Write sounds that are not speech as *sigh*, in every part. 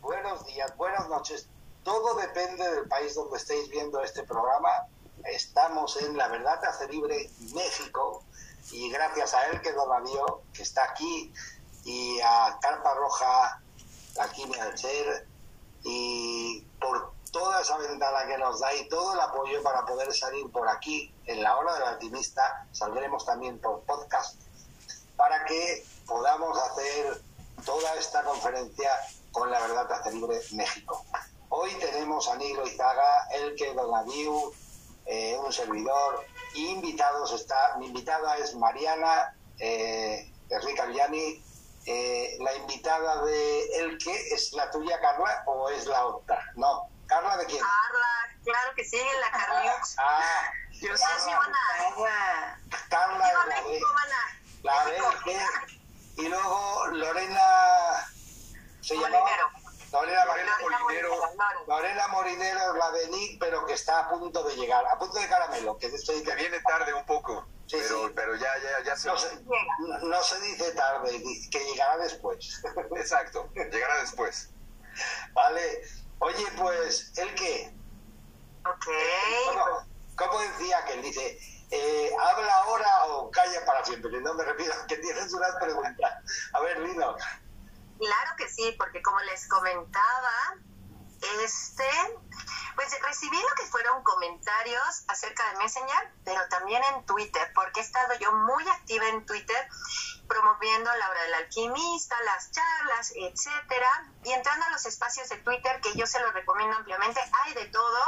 buenos días, buenas noches. Todo depende del país donde estéis viendo este programa. Estamos en La Verdad Hace Libre, México, y gracias a él que Donadío, que está aquí, y a Carpa Roja, la Quimia del Ser, y por toda esa ventana que nos da y todo el apoyo para poder salir por aquí en la hora del alquimista, saldremos también por podcast, para que podamos hacer toda esta conferencia con la verdad hace libre México. Hoy tenemos a Nilo Izaga, el que Donadiu, eh, un servidor, invitados está, mi invitada es Mariana eh, Enrique Villani, eh, la invitada de el que es la tuya Carla o es la otra, no, Carla de quién? Carla, claro que sí, la Carliux. Ah, *laughs* yo soy Carla. Carla Viva de la México, mana. La de y luego Lorena se llamaba Molinero. Lorena, Lorena Molinero. Molinero. Lorena Molinero es la de Nick, pero que está a punto de llegar, a punto de caramelo, que estoy Que viene tarde un poco, Sí, pero, sí. pero ya, ya, ya se no se, no- se dice tarde, que llegará después. Exacto, llegará después. vale. Oye, pues, ¿el qué? Ok. ¿Cómo, cómo decía que él dice, eh, habla ahora o calla para siempre? No me refiero, que tienes unas preguntas. A ver, Lino. Claro que sí, porque como les comentaba, este, pues recibí lo que fueron comentarios acerca de Messenger, pero también en Twitter, porque he estado yo muy activa en Twitter promoviendo la hora del alquimista, las charlas, etcétera, y entrando a los espacios de Twitter que yo se los recomiendo ampliamente, hay de todo.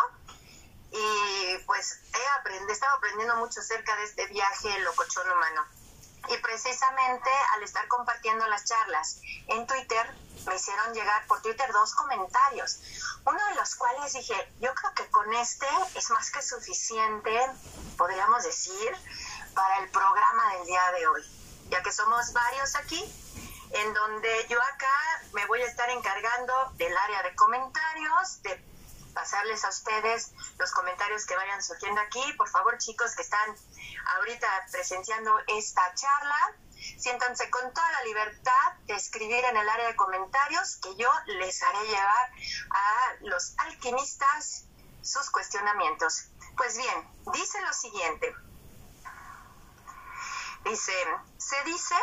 Y pues he aprendido, he estado aprendiendo mucho acerca de este viaje locochón humano. Y precisamente al estar compartiendo las charlas en Twitter, me hicieron llegar por Twitter dos comentarios. Uno de los cuales dije, yo creo que con este es más que suficiente, podríamos decir, para el programa del día de hoy. Ya que somos varios aquí, en donde yo acá me voy a estar encargando del área de comentarios, de pasarles a ustedes los comentarios que vayan surgiendo aquí. Por favor, chicos que están ahorita presenciando esta charla, siéntanse con toda la libertad de escribir en el área de comentarios que yo les haré llevar a los alquimistas sus cuestionamientos. Pues bien, dice lo siguiente. Dice, se dice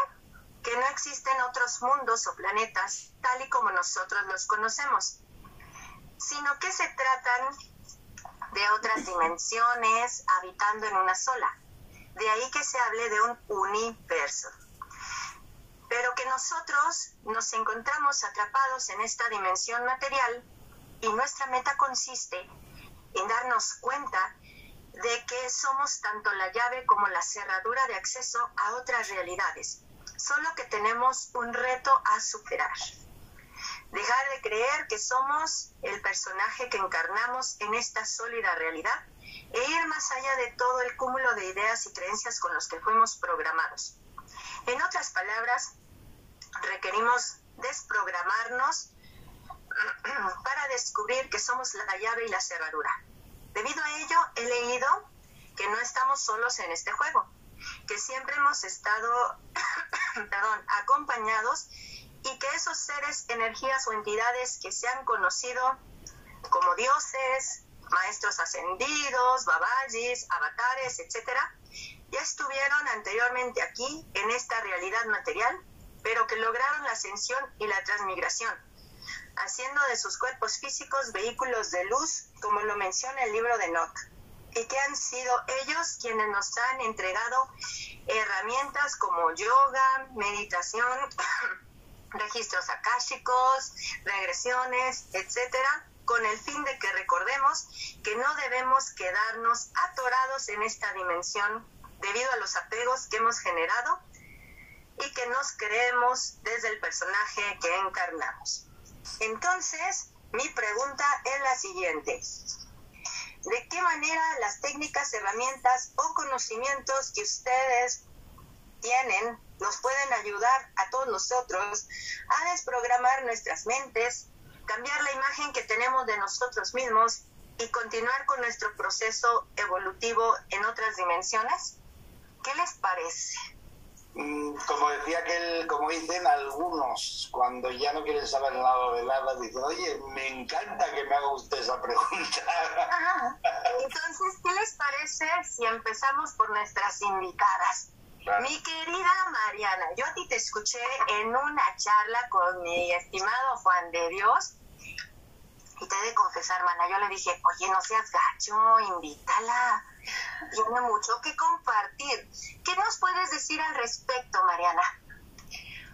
que no existen otros mundos o planetas tal y como nosotros los conocemos sino que se tratan de otras dimensiones habitando en una sola. De ahí que se hable de un universo. Pero que nosotros nos encontramos atrapados en esta dimensión material y nuestra meta consiste en darnos cuenta de que somos tanto la llave como la cerradura de acceso a otras realidades, solo que tenemos un reto a superar dejar de creer que somos el personaje que encarnamos en esta sólida realidad e ir más allá de todo el cúmulo de ideas y creencias con los que fuimos programados. En otras palabras, requerimos desprogramarnos *clears throat* para descubrir que somos la llave y la cerradura. Debido a ello, he leído que no estamos solos en este juego, que siempre hemos estado *clears throat* perdón, acompañados y que esos seres, energías o entidades que se han conocido como dioses, maestros ascendidos, babajis, avatares, etcétera, ya estuvieron anteriormente aquí en esta realidad material, pero que lograron la ascensión y la transmigración, haciendo de sus cuerpos físicos vehículos de luz, como lo menciona el libro de Enoch, y que han sido ellos quienes nos han entregado herramientas como yoga, meditación, *coughs* registros akáshicos, regresiones, etcétera, con el fin de que recordemos que no debemos quedarnos atorados en esta dimensión debido a los apegos que hemos generado y que nos creemos desde el personaje que encarnamos. Entonces, mi pregunta es la siguiente. ¿De qué manera las técnicas, herramientas o conocimientos que ustedes tienen nos pueden ayudar a todos nosotros a desprogramar nuestras mentes, cambiar la imagen que tenemos de nosotros mismos y continuar con nuestro proceso evolutivo en otras dimensiones? ¿Qué les parece? Mm, como decía que como dicen algunos, cuando ya no quieren saber nada de nada, dicen, oye, me encanta que me haga usted esa pregunta. Entonces, ¿qué les parece si empezamos por nuestras invitadas? Mi querida Mariana, yo a ti te escuché en una charla con mi estimado Juan de Dios y te he de confesar, mana, yo le dije, oye, no seas gacho, invítala. Tiene mucho que compartir. ¿Qué nos puedes decir al respecto, Mariana?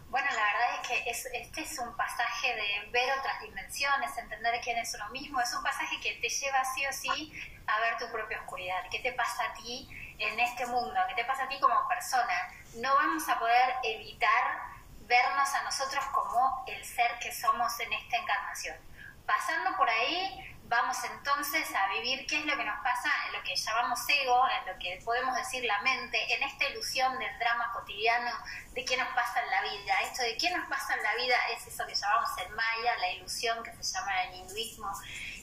Bueno, la verdad es que este es un pasaje de ver otras dimensiones, entender quién es uno mismo. Es un pasaje que te lleva sí o sí a ver tu propia oscuridad. ¿Qué te pasa a ti en este mundo? ¿Qué te pasa a ti como persona? No vamos a poder evitar vernos a nosotros como el ser que somos en esta encarnación pasando por ahí, vamos entonces a vivir qué es lo que nos pasa en lo que llamamos ego, en lo que podemos decir la mente, en esta ilusión del drama cotidiano de qué nos pasa en la vida. Esto de qué nos pasa en la vida es eso que llamamos el maya, la ilusión que se llama el hinduismo,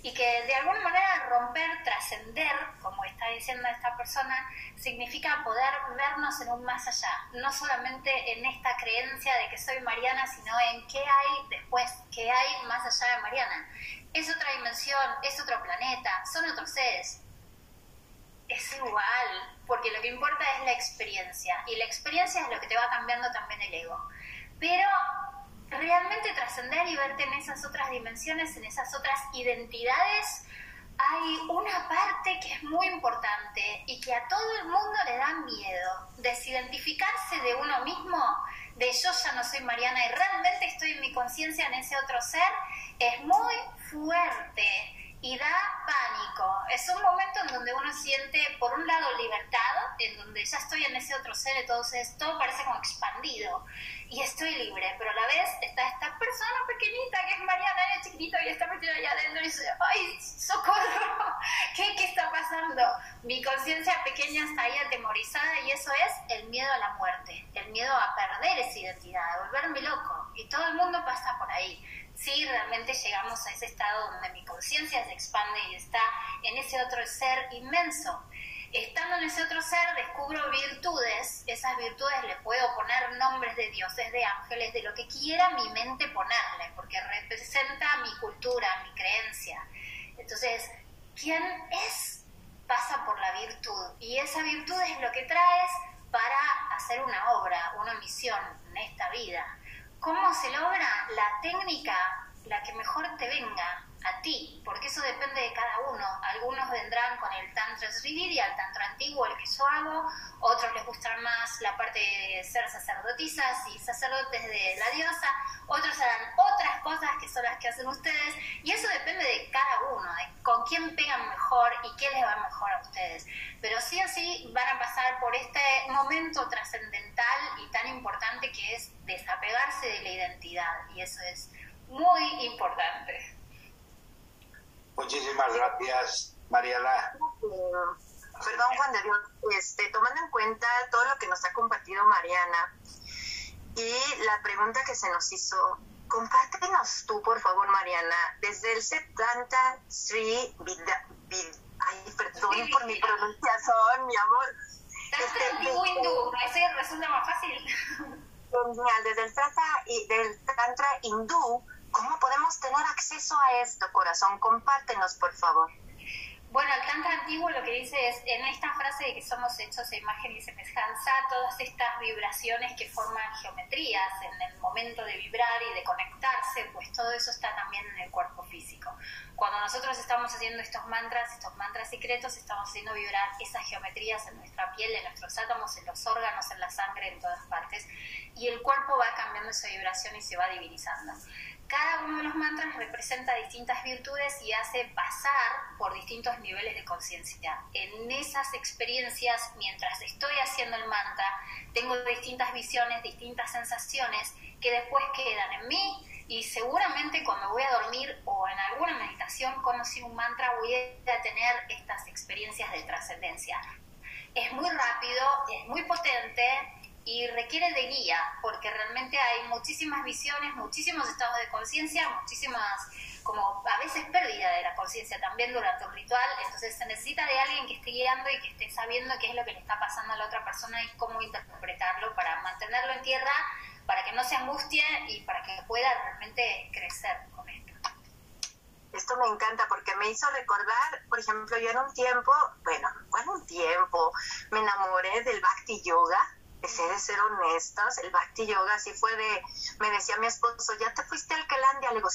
y que de alguna manera romper, trascender, como está diciendo esta persona, significa poder vernos en un más allá, no solamente en esta creencia de que soy Mariana, sino en qué hay después, qué hay más allá de Mariana. Es otra dimensión, es otro planeta, son otros seres. Es igual, porque lo que importa es la experiencia, y la experiencia es lo que te va cambiando también el ego. Pero realmente trascender y verte en esas otras dimensiones, en esas otras identidades, hay una parte que es muy importante y que a todo el mundo le da miedo, desidentificarse de uno mismo, de yo ya no soy Mariana y realmente estoy en mi conciencia en ese otro ser, es muy fuerte y da pánico. Es un momento en donde uno siente, por un lado, libertad, en donde ya estoy en ese otro ser, entonces todo parece como expandido y estoy libre, pero a la vez está esta persona pequeñita que es Mariana, es chiquitito y está metida allá adentro y dice, ¡ay, socorro! *laughs* ¿Qué, ¿Qué está pasando? Mi conciencia pequeña está ahí atemorizada y eso es el miedo a la muerte, el miedo a perder esa identidad, a volverme loco. Y todo el mundo pasa por ahí. Si realmente llegamos a ese estado donde mi conciencia se expande y está en ese otro ser inmenso estando en ese otro ser descubro virtudes, esas virtudes le puedo poner nombres de dioses, de ángeles, de lo que quiera mi mente ponerle, porque representa mi cultura, mi creencia. Entonces, ¿quién es? Pasa por la virtud y esa virtud es lo que traes para hacer una obra, una misión en esta vida. ¿Cómo se logra? La técnica, la que mejor te venga, a ti, porque eso depende de cada uno. Algunos vendrán con el Tantra y al Tantra antiguo, el que yo hago, otros les gustará más la parte de ser sacerdotisas y sacerdotes de la diosa, otros harán otras cosas que son las que hacen ustedes, y eso depende de cada uno, de con quién pegan mejor y qué les va mejor a ustedes. Pero sí o sí van a pasar por este momento trascendental y tan importante que es desapegarse de la identidad, y eso es muy importante. Muchísimas gracias, Mariana. Perdón, Juan de Dios, este, tomando en cuenta todo lo que nos ha compartido Mariana y la pregunta que se nos hizo, compártenos tú, por favor, Mariana, desde el Septanta Sri Vida, ay, perdón por mi pronunciación, mi amor. Este, hindú, ese resulta más fácil. Desde el Tantra, y del tantra hindú, ¿Cómo podemos tener acceso a esto, corazón? Compártenos, por favor. Bueno, el Tantra antiguo lo que dice es, en esta frase de que somos hechos de imagen y semejanza, todas estas vibraciones que forman geometrías en el momento de vibrar y de conectarse, pues todo eso está también en el cuerpo físico. Cuando nosotros estamos haciendo estos mantras, estos mantras secretos, estamos haciendo vibrar esas geometrías en nuestra piel, en nuestros átomos, en los órganos, en la sangre, en todas partes, y el cuerpo va cambiando esa vibración y se va divinizando cada uno de los mantras representa distintas virtudes y hace pasar por distintos niveles de conciencia. En esas experiencias, mientras estoy haciendo el mantra, tengo distintas visiones, distintas sensaciones que después quedan en mí y seguramente cuando voy a dormir o en alguna meditación conocí un mantra voy a tener estas experiencias de trascendencia. Es muy rápido, es muy potente y requiere de guía, porque realmente hay muchísimas visiones, muchísimos estados de conciencia, muchísimas como a veces pérdida de la conciencia también durante un ritual, entonces se necesita de alguien que esté guiando y que esté sabiendo qué es lo que le está pasando a la otra persona y cómo interpretarlo para mantenerlo en tierra, para que no se angustie y para que pueda realmente crecer con esto. Esto me encanta porque me hizo recordar, por ejemplo, yo en un tiempo, bueno, bueno, un tiempo, me enamoré del Bhakti Yoga empecé de ser honestos, el Bhakti Yoga así fue de, me decía mi esposo, ya te fuiste al Kelandia, le digo,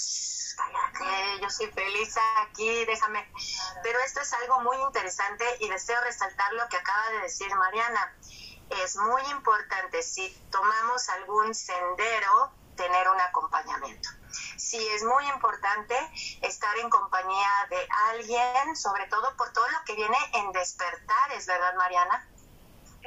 cállate, yo soy feliz aquí, déjame. Pero esto es algo muy interesante y deseo resaltar lo que acaba de decir Mariana. Es muy importante si tomamos algún sendero, tener un acompañamiento. Sí, es muy importante estar en compañía de alguien, sobre todo por todo lo que viene en despertar, ¿es verdad, Mariana?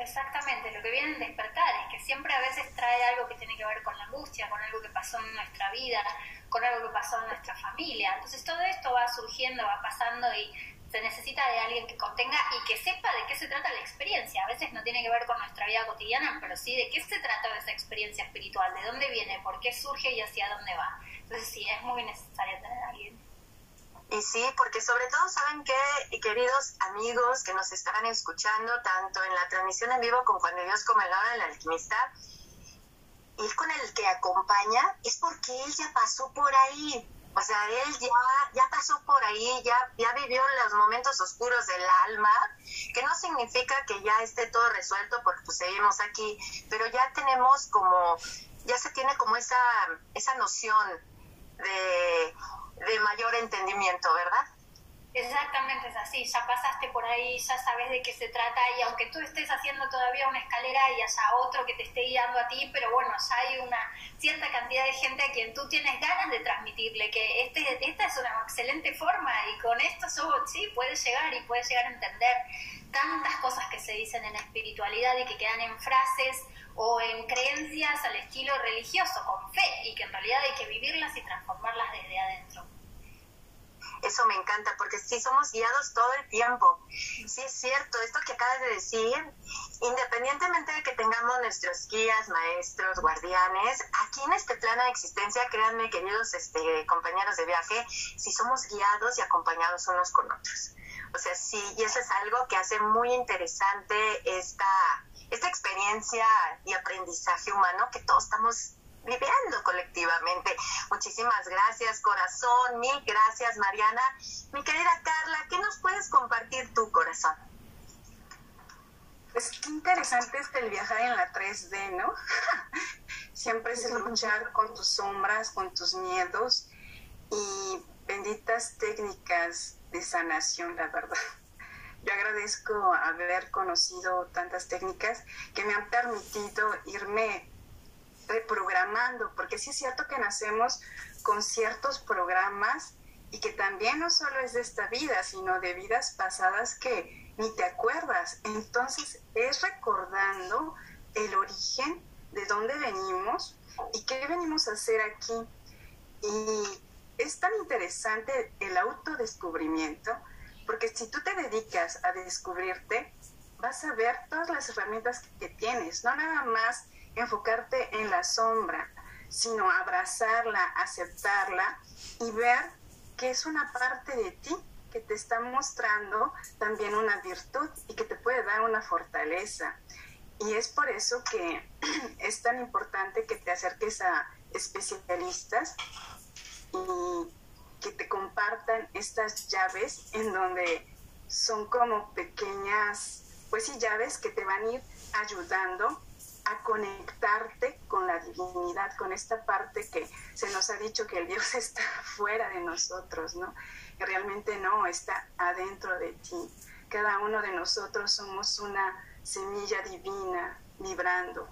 Exactamente, lo que viene en despertar es que siempre a veces trae algo que tiene que ver con la angustia, con algo que pasó en nuestra vida, con algo que pasó en nuestra familia. Entonces todo esto va surgiendo, va pasando y se necesita de alguien que contenga y que sepa de qué se trata la experiencia. A veces no tiene que ver con nuestra vida cotidiana, pero sí de qué se trata esa experiencia espiritual, de dónde viene, por qué surge y hacia dónde va. Entonces sí, es muy necesario tener a alguien. Y sí, porque sobre todo saben que, queridos amigos que nos estarán escuchando, tanto en la transmisión en vivo como cuando Dios come la del alquimista, ir con el que acompaña es porque él ya pasó por ahí. O sea, él ya, ya pasó por ahí, ya, ya vivió los momentos oscuros del alma, que no significa que ya esté todo resuelto porque pues seguimos aquí, pero ya tenemos como, ya se tiene como esa, esa noción de de mayor entendimiento, ¿verdad? Exactamente es así, ya pasaste por ahí, ya sabes de qué se trata y aunque tú estés haciendo todavía una escalera y haya otro que te esté guiando a ti, pero bueno, ya hay una cierta cantidad de gente a quien tú tienes ganas de transmitirle que este, esta es una excelente forma y con esto sí puedes llegar y puedes llegar a entender tantas cosas que se dicen en espiritualidad y que quedan en frases o en creencias al estilo religioso, con fe, y que en realidad hay que vivirlas y transformarlas desde adentro. Eso me encanta, porque sí somos guiados todo el tiempo. Sí es cierto, esto que acabas de decir, independientemente de que tengamos nuestros guías, maestros, guardianes, aquí en este plano de existencia, créanme, queridos este, compañeros de viaje, sí somos guiados y acompañados unos con otros. O sea, sí, y eso es algo que hace muy interesante esta, esta experiencia y aprendizaje humano que todos estamos viviendo colectivamente. Muchísimas gracias, corazón. Mil gracias, Mariana. Mi querida Carla, ¿qué nos puedes compartir tu corazón? Pues qué interesante es el viajar en la 3D, ¿no? *laughs* Siempre es luchar con tus sombras, con tus miedos y benditas técnicas de sanación, la verdad. Yo agradezco haber conocido tantas técnicas que me han permitido irme reprogramando, porque sí es cierto que nacemos con ciertos programas y que también no solo es de esta vida, sino de vidas pasadas que ni te acuerdas. Entonces es recordando el origen de dónde venimos y qué venimos a hacer aquí. Y es tan interesante el autodescubrimiento, porque si tú te dedicas a descubrirte, vas a ver todas las herramientas que tienes, no nada más enfocarte en la sombra, sino abrazarla, aceptarla y ver que es una parte de ti que te está mostrando también una virtud y que te puede dar una fortaleza. Y es por eso que *clears throat* es tan importante que te acerques a especialistas y que te compartan estas llaves en donde son como pequeñas, pues sí, llaves que te van a ir ayudando a conectarte con la divinidad, con esta parte que se nos ha dicho que el Dios *laughs* está fuera de nosotros, ¿no? Que realmente no, está adentro de ti. Cada uno de nosotros somos una semilla divina vibrando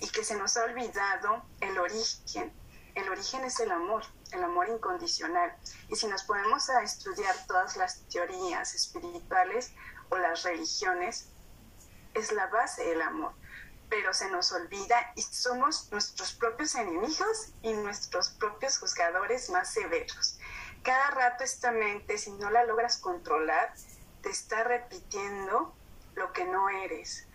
y que se nos ha olvidado el origen. El origen es el amor, el amor incondicional. Y si nos ponemos a estudiar todas las teorías espirituales o las religiones, es la base del amor pero se nos olvida y somos nuestros propios enemigos y nuestros propios juzgadores más severos. Cada rato esta mente, si no la logras controlar, te está repitiendo lo que no eres,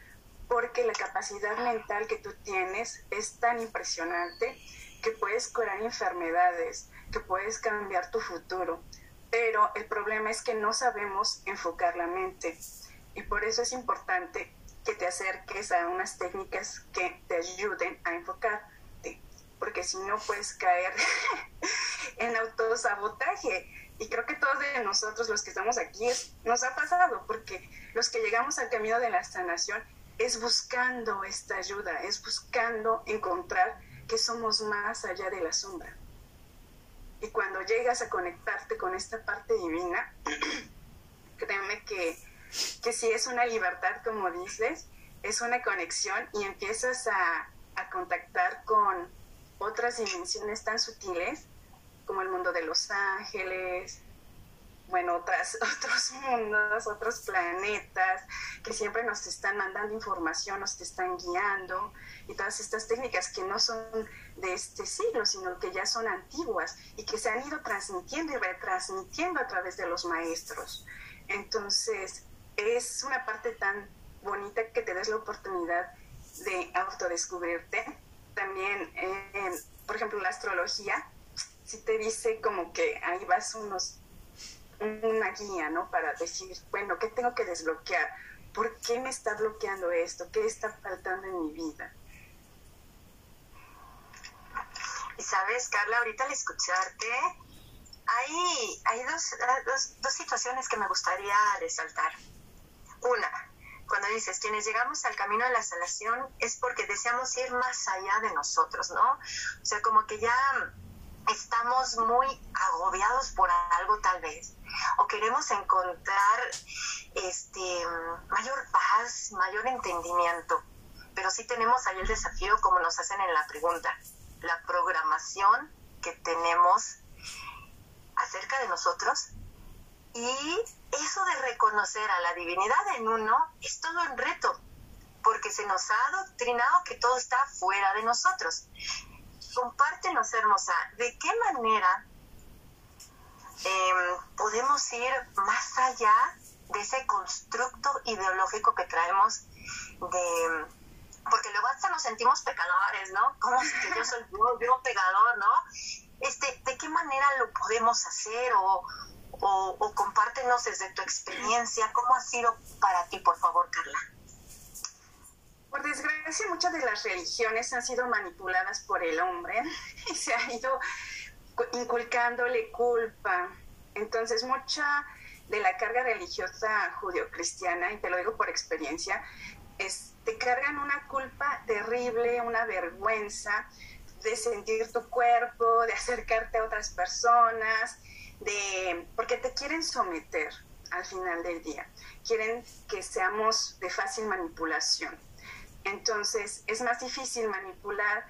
porque la capacidad mental que tú tienes es tan impresionante que puedes curar enfermedades, que puedes cambiar tu futuro, pero el problema es que no sabemos enfocar la mente y por eso es importante que te acerques a unas técnicas que te ayuden a enfocarte, porque si no puedes caer *laughs* en autosabotaje. Y creo que todos de nosotros los que estamos aquí nos ha pasado, porque los que llegamos al camino de la sanación es buscando esta ayuda, es buscando encontrar que somos más allá de la sombra. Y cuando llegas a conectarte con esta parte divina, *clears throat* créeme que, que si es una libertad, como dices, es una conexión y empiezas a, a contactar con otras dimensiones tan sutiles como el mundo de los ángeles, bueno, otras, *laughs* otros mundos, otros planetas que siempre nos están mandando información, nos están guiando y todas estas técnicas que no son de este siglo, sino que ya son antiguas y que se han ido transmitiendo y retransmitiendo a través de los maestros. Entonces, es una parte tan bonita que te des la oportunidad de autodescubrirte. También, por ejemplo, la astrología, si te dice como que ahí vas unos una guía, ¿no? Para decir, bueno, ¿qué tengo que desbloquear? ¿Por qué me está bloqueando esto? ¿Qué está faltando en mi vida? Y sabes, Carla, ahorita al escucharte, hay, hay dos, dos, dos situaciones que me gustaría resaltar. Una, cuando dices, quienes llegamos al camino de la sanación es porque deseamos ir más allá de nosotros, ¿no? O sea, como que ya estamos muy agobiados por algo tal vez o queremos encontrar este mayor paz, mayor entendimiento. Pero sí tenemos ahí el desafío como nos hacen en la pregunta, la programación que tenemos acerca de nosotros y eso de reconocer a la divinidad en uno es todo un reto, porque se nos ha adoctrinado que todo está fuera de nosotros compártenos, hermosa, ¿de qué manera em, podemos ir más allá de ese constructo ideológico que traemos de porque luego hasta nos sentimos pecadores, ¿no? Como que yo soy yo, yo pegador, ¿no? Este, ¿de qué manera lo podemos hacer o, o, o compártenos desde tu experiencia cómo ha sido para ti, por favor, Carla? Por desgracia, muchas de las religiones han sido manipuladas por el hombre *laughs* y se ha ido inculcándole culpa. Entonces, mucha de la carga religiosa judio-cristiana, y te lo digo por experiencia, es, te cargan una culpa terrible, una vergüenza de sentir tu cuerpo, de acercarte a otras personas, de porque te quieren someter al final del día. Quieren que seamos de fácil manipulación. Entonces es más difícil manipular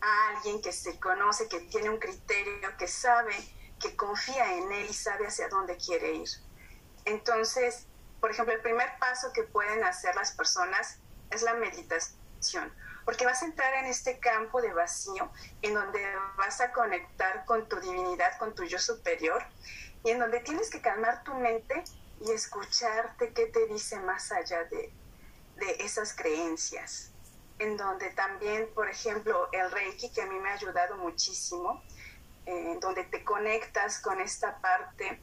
a alguien que se conoce, que tiene un criterio, que sabe, que confía en él y sabe hacia dónde quiere ir. Entonces, por ejemplo, el primer paso que pueden hacer las personas es la meditación, porque vas a entrar en este campo de vacío en donde vas a conectar con tu divinidad, con tu yo superior, y en donde tienes que calmar tu mente y escucharte qué te dice más allá de, de esas creencias, en donde también, por ejemplo, el Reiki, que a mí me ha ayudado muchísimo, eh, donde te conectas con esta parte,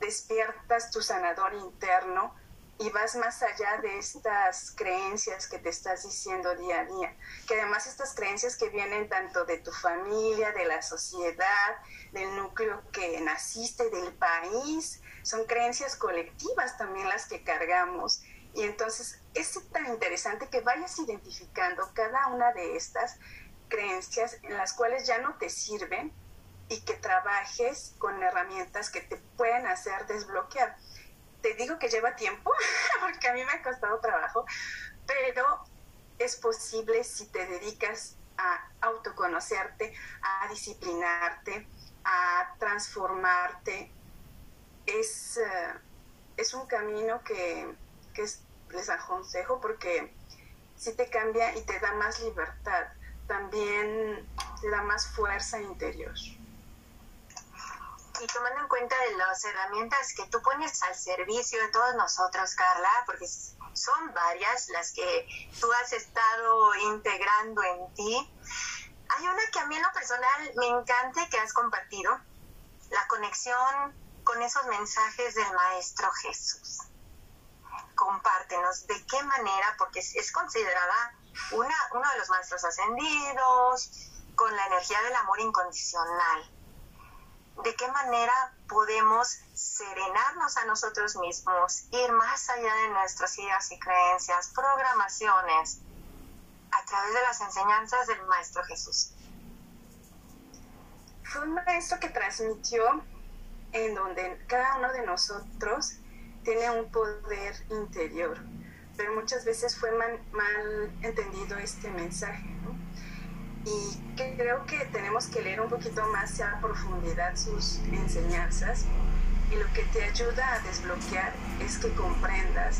despiertas tu sanador interno y vas más allá de estas creencias que te estás diciendo día a día, que además estas creencias que vienen tanto de tu familia, de la sociedad, del núcleo que naciste, del país, son creencias colectivas también las que cargamos. Y entonces es tan interesante que vayas identificando cada una de estas creencias en las cuales ya no te sirven y que trabajes con herramientas que te pueden hacer desbloquear. Te digo que lleva tiempo, *laughs* porque a mí me ha costado trabajo, pero es posible si te dedicas a autoconocerte, a disciplinarte, a transformarte. Es, eh, es un camino que, que es les aconsejo porque si te cambia y te da más libertad, también te da más fuerza interior. Y tomando en cuenta de las herramientas que tú pones al servicio de todos nosotros, Carla, porque son varias las que tú has estado integrando en ti, hay una que a mí en lo personal me encanta que has compartido, la conexión con esos mensajes del Maestro Jesús. Compártenos de qué manera, porque es considerada una, uno de los maestros ascendidos, con la energía del amor incondicional. ¿De qué manera podemos serenarnos a nosotros mismos, ir más allá de nuestras ideas y creencias, programaciones, a través de las enseñanzas del Maestro Jesús? Fue un maestro que transmitió en donde cada uno de nosotros tiene un poder interior, pero muchas veces fue mal, entendido este mensaje. Y creo que tenemos que leer un poquito más a profundidad sus enseñanzas y lo que te ayuda a desbloquear es que comprendas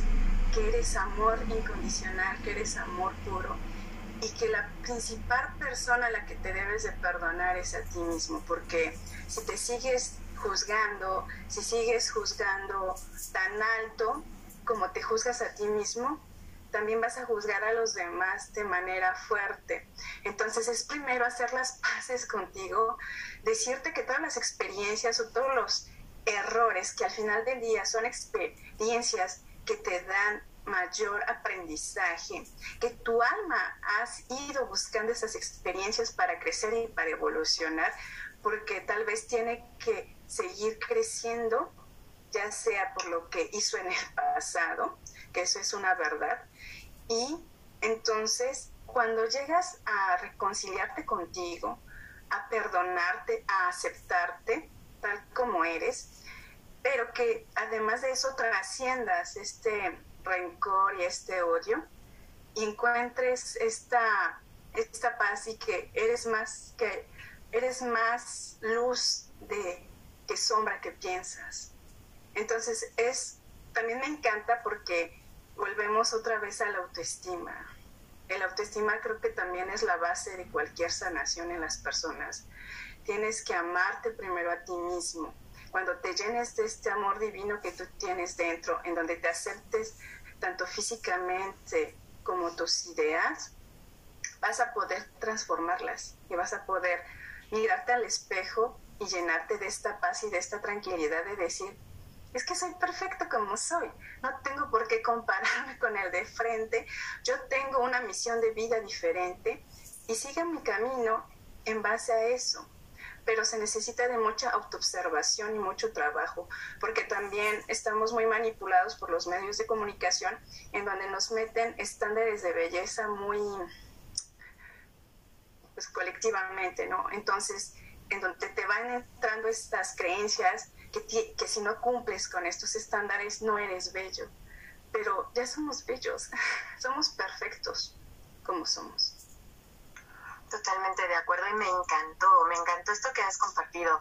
que eres amor incondicional, que eres amor puro y que la principal persona a la que te debes de perdonar es a ti mismo, porque si te sigues juzgando, si sigues juzgando tan alto como te juzgas a ti mismo, también vas a juzgar a los demás de manera fuerte. Entonces es primero hacer las paces contigo, decirte que todas las experiencias o todos los errores que al final del día son experiencias que te dan mayor aprendizaje, que tu alma has ido buscando esas experiencias para crecer y para evolucionar, porque tal vez tiene que seguir creciendo, ya sea por lo que hizo en el pasado, que eso es una verdad, y entonces cuando llegas a reconciliarte contigo, a perdonarte, a aceptarte tal como eres, pero que además de eso trasciendas este rencor y este odio y encuentres esta, esta paz y que eres más que eres más luz de que sombra que piensas. Entonces es también me encanta porque volvemos otra vez a la autoestima. El autoestima creo que también es la base de cualquier sanación en las personas. Tienes que amarte primero a ti mismo. Cuando te llenes de este amor divino que tú tienes dentro, en donde te aceptes tanto físicamente como tus ideas, vas a poder transformarlas y vas a poder mirarte al espejo y llenarte de esta paz y de esta tranquilidad de decir, es que soy perfecto como soy, no tengo por qué compararme con el de frente, yo tengo una misión de vida diferente y siga mi camino en base a eso. Pero se necesita de mucha autoobservación y mucho trabajo, porque también estamos muy manipulados por los medios de comunicación en donde nos meten estándares de belleza muy pues colectivamente, ¿no? Entonces, en donde te van entrando estas creencias que, si no cumples con estos estándares no eres bello. Pero ya somos bellos, *laughs* somos perfectos como somos. Totalmente de acuerdo y me encantó, me encantó esto que has compartido.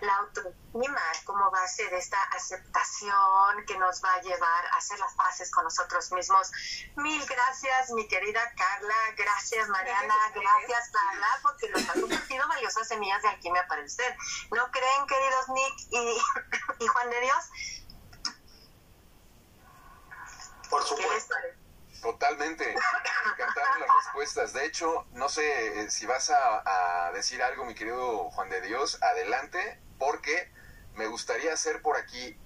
La autoestima como base de esta aceptación que nos va a llevar a hacer las paces con nosotros mismos. Mil gracias, mi querida Carla. Gracias, Mariana. Gracias, Carla, porque nos han compartido valiosas semillas de alquimia para usted. ¿No creen, queridos Nick y, *laughs* y Juan de Dios? Por supuesto. Totalmente. Me encantaron las respuestas. De hecho, no sé eh, si vas a, decir algo, mi querido Juan de Dios, adelante, porque me gustaría hacer por aquí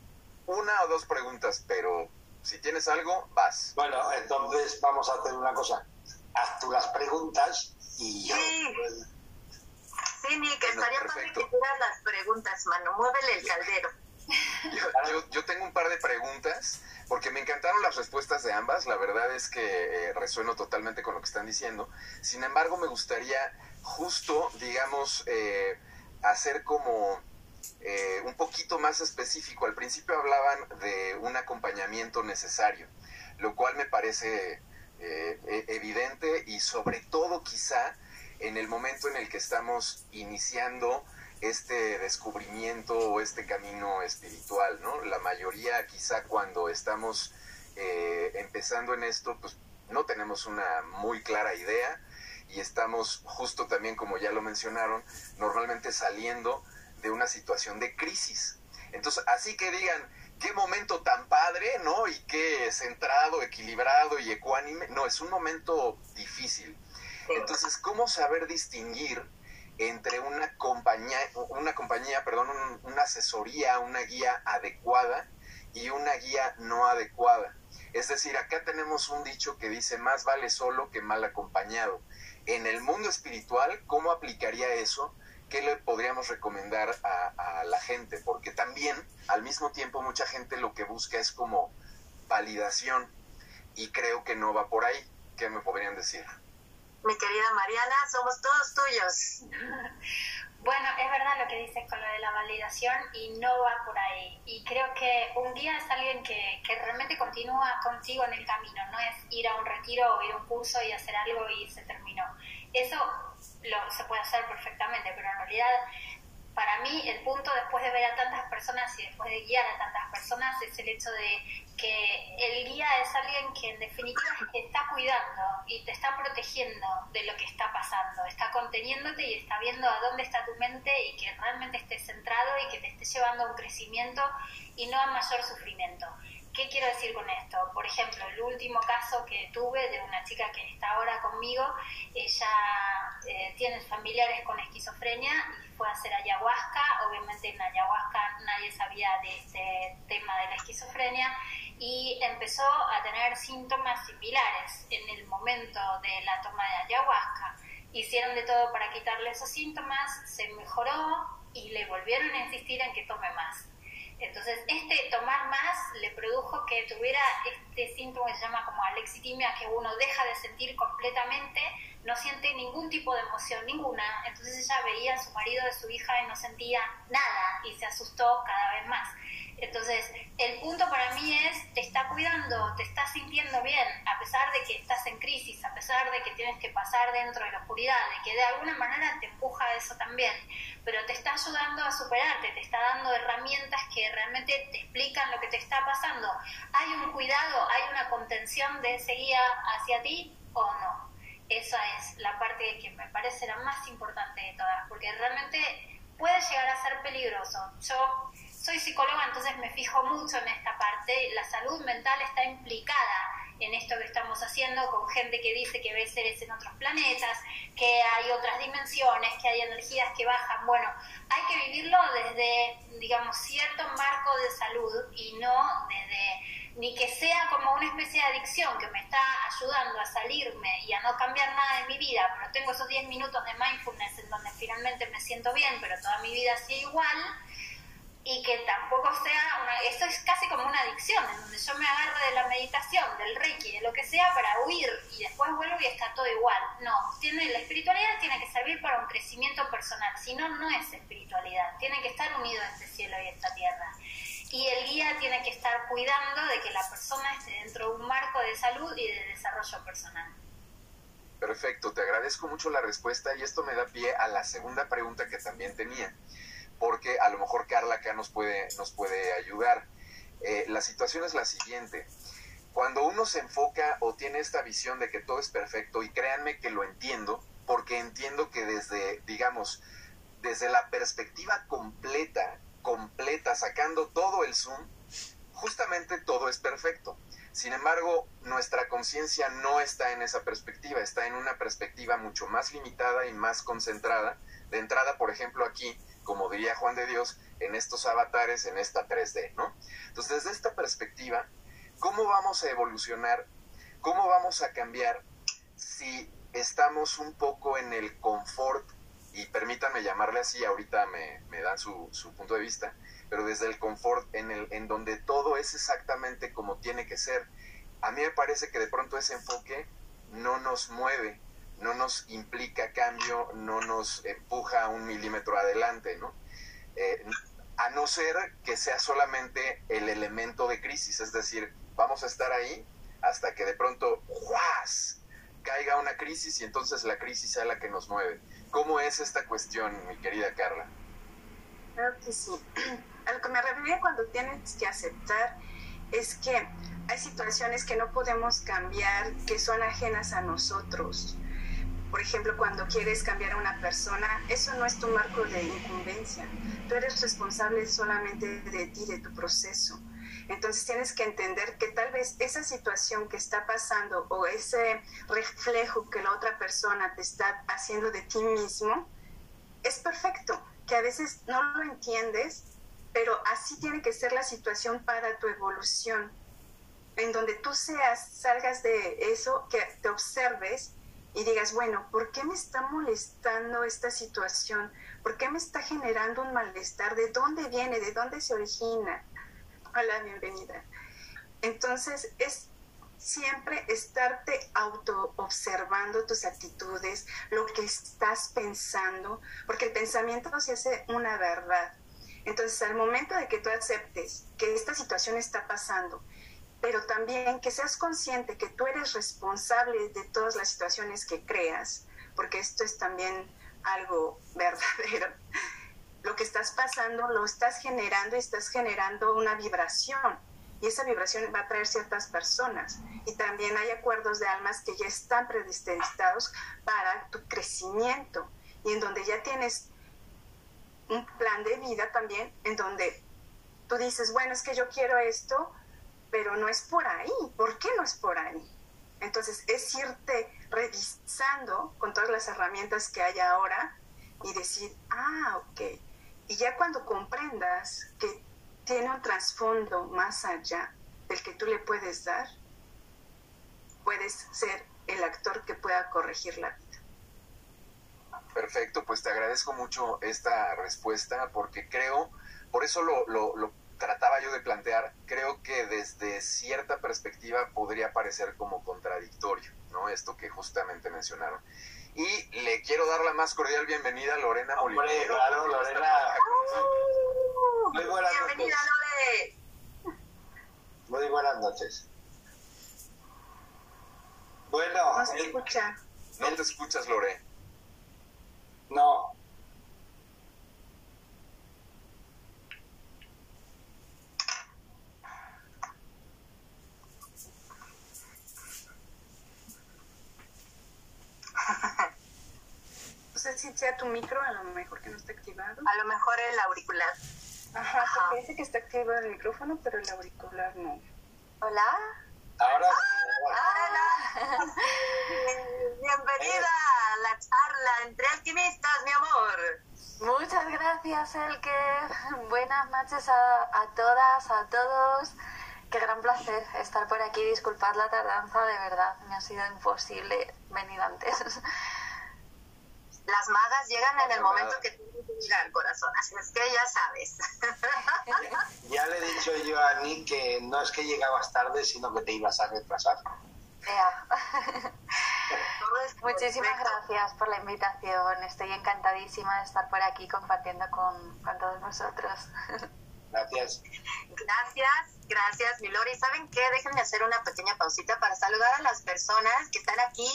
una o dos preguntas, pero si tienes algo, vas. Bueno, entonces vamos a hacer una cosa. Haz tú las preguntas y yo... Sí, sí Nick, estaría padre que hicieras las preguntas, mano. Muévele el caldero. Yo, yo tengo un par de preguntas porque me encantaron las respuestas de ambas, la verdad es que eh, resueno totalmente con lo que están diciendo. Sin embargo, me gustaría justo, digamos, eh, hacer como eh, un poquito más específico. Al principio hablaban de un acompañamiento necesario, lo cual me parece e-, evidente y sobre todo quizá en el momento en el que estamos iniciando este descubrimiento o este camino espiritual, ¿no? La mayoría quizá cuando estamos eh, empezando en esto, pues no tenemos una muy clara idea y estamos justo también, como ya lo mencionaron, normalmente saliendo de una situación de crisis. Entonces, así que digan, qué momento tan padre, ¿no? Y qué centrado, equilibrado y ecuánime. No, es un momento difícil. Entonces, ¿cómo saber distinguir entre una compañía, una compañía, perdón, una asesoría, una guía adecuada y una guía no adecuada. Es decir, acá tenemos un dicho que dice más vale solo que mal acompañado. En el mundo espiritual, ¿cómo aplicaría eso? ¿Qué le podríamos recomendar a, a la gente? Porque también, al mismo tiempo, mucha gente lo que busca es como validación y creo que no va por ahí. ¿Qué me podrían decir? Mi querida Mariana, somos todos tuyos. Bueno, es verdad lo que dices con lo de la validación y no va por ahí. Y creo que un guía es alguien que, que realmente continúa contigo en el camino, no es ir a un retiro o ir a un curso y hacer algo y se terminó. Eso lo, se puede hacer perfectamente, pero en realidad para mí el punto después de ver a tantas personas y después de guiar a tantas personas es el hecho de que el guía es alguien que en definitiva te está cuidando y te está protegiendo de lo que está pasando, está conteniéndote y está viendo a dónde está tu mente y que realmente estés centrado y que te esté llevando a un crecimiento y no a mayor sufrimiento. ¿Qué quiero decir con esto? Por ejemplo, el último caso que tuve de una chica que está ahora conmigo, ella eh, tiene familiares con esquizofrenia y fue a hacer ayahuasca. Obviamente en ayahuasca nadie sabía de este tema de la esquizofrenia y empezó a tener síntomas similares en el momento de la toma de ayahuasca. Hicieron de todo para quitarle esos síntomas, se mejoró y le volvieron a insistir en que tome más entonces, este tomar más le produjo que tuviera este síntoma que se llama como alexitimia, que uno deja de sentir completamente, no siente ningún tipo de emoción, ninguna. Entonces ella veía a su marido de su hija y no sentía nada y se asustó cada vez más. Entonces, el punto para mí es, te está cuidando, te está sintiendo bien, a pesar de que estás en crisis, a pesar de que tienes que pasar dentro de la oscuridad, de que de alguna manera te empuja eso también, pero te está ayudando a superarte, te está dando herramientas que realmente te explican lo que te está pasando. ¿Hay un cuidado, hay una contención de ese guía hacia ti o no? Esa es la parte que me parece la más importante de todas, porque realmente puede llegar a ser peligroso. Yo soy psicóloga, entonces me fijo mucho en esta parte. La salud mental está implicada en esto que estamos haciendo con gente que dice que ve seres en otros planetas, que hay otras dimensiones, que hay energías que bajan. Bueno, hay que vivirlo desde, digamos, cierto marco de salud y no desde ni que sea como una especie de adicción que me está ayudando a salirme y a no cambiar nada de mi vida, pero tengo esos 10 minutos de mindfulness en donde finalmente me siento bien, pero toda mi vida sigue igual y que tampoco sea una, esto es casi como una adicción, en donde yo me agarro de la meditación, del reiki, de lo que sea para huir y después vuelvo y está todo igual. No, tiene, la espiritualidad tiene que servir para un crecimiento personal, si no, no es espiritualidad, tiene que estar unido a este cielo y esta tierra. Y el guía tiene que estar cuidando de que la persona esté dentro de un marco de salud y de desarrollo personal. Perfecto, te agradezco mucho la respuesta y esto me da pie a la segunda pregunta que también tenía porque a lo mejor Carla acá nos puede, nos puede ayudar. Eh, la situación es la siguiente. Cuando uno se enfoca o tiene esta visión de que todo es perfecto, y créanme que lo entiendo, porque entiendo que desde, digamos, desde la perspectiva completa, completa, sacando todo el zoom, justamente todo es perfecto. Sin embargo, nuestra conciencia no está en esa perspectiva, está en una perspectiva mucho más limitada y más concentrada. De entrada, por ejemplo, aquí como diría Juan de Dios, en estos avatares, en esta 3D, ¿no? Entonces, desde esta perspectiva, ¿cómo vamos a evolucionar? ¿Cómo vamos a cambiar si estamos un poco en el confort, y permítanme llamarle así, ahorita me, me dan su, su, punto de vista, pero desde el confort en, el, en donde todo es exactamente como tiene que ser. A mí me parece que de pronto ese enfoque no nos mueve, no nos implica cambio, no nos empuja un milímetro adelante, ¿no? Eh, a no ser que sea solamente el elemento de crisis, es decir, vamos a estar ahí hasta que de pronto ¡juas! caiga una crisis y entonces la crisis sea la que nos mueve. ¿Cómo es esta cuestión, mi querida Carla? Creo que sí. *clears throat* A que me refiero cuando tienes que aceptar es que hay situaciones que no podemos cambiar, que son ajenas a nosotros. Por ejemplo, cuando quieres cambiar a una persona, eso no es tu marco de incumbencia. Tú eres responsable solamente de ti, de tu proceso. Entonces tienes que entender que tal vez esa situación que está pasando o ese reflejo que la otra persona te está haciendo de ti mismo, es perfecto, que a veces no lo entiendes, pero así tiene que ser la situación para tu evolución, en donde tú seas, salgas de eso, que te observes y digas, bueno, ¿por qué me está molestando esta situación? ¿Por qué me está generando un malestar? ¿De dónde viene? ¿De dónde se origina? Hola, bienvenida. Entonces, es siempre estarte auto observando tus actitudes, lo que estás pensando, porque el pensamiento se hace una verdad. Entonces, al momento de que tú aceptes que esta situación está pasando, pero también que seas consciente que tú eres responsable de todas las situaciones que creas, porque esto es también algo *laughs* verdadero. Lo que estás pasando lo estás generando y estás generando una vibración y esa vibración va a traer ciertas personas. Y también hay acuerdos de almas que ya están predestinados para tu crecimiento y en donde ya tienes un plan de vida también, en donde tú dices, bueno, es que yo quiero esto, pero no es por ahí. ¿Por qué no es por ahí? Entonces es irte revisando con todas las herramientas que hay ahora y decir, ah, ok. Y ya cuando comprendas que tiene un trasfondo más allá del que tú le puedes dar, puedes ser el actor que pueda corregir la vida. Perfecto, pues te agradezco mucho esta respuesta porque creo, por eso lo, lo, yo de plantear, creo que desde cierta perspectiva podría parecer como contradictorio, ¿no? Esto que justamente mencionaron. Y le quiero dar la más cordial bienvenida a Lorena Molinero. Claro, Lorena. Muy buenas Bienvenida, Lore. Muy buenas noches. Bueno, no se escucha. No te escuchas, Lore. No. Si sea tu micro, a lo mejor que no está activado. A lo mejor el auricular. Ajá, Ajá. porque dice que está activado el micrófono, pero el auricular no. Hola. Ahora Hola. Bienvenida a la charla entre alquimistas, mi amor. Muchas gracias, Elke. Buenas noches a, a todas, a todos. Qué gran placer estar por aquí. Disculpad la tardanza, de verdad. Me ha sido imposible venir antes. Las magas llegan en el momento que tienen que llegar, corazón. Así es que ya sabes. *laughs* Ya le he dicho yo a Nick que no es que llegabas tarde, sino que te ibas a retrasar. *laughs* Muchísimas gracias por la invitación. Estoy encantadísima de estar por aquí compartiendo con, con todos vosotros. *laughs* Gracias. Gracias, gracias, mi Lori. ¿Saben qué? Déjenme hacer una pequeña pausita para saludar a las personas que están aquí.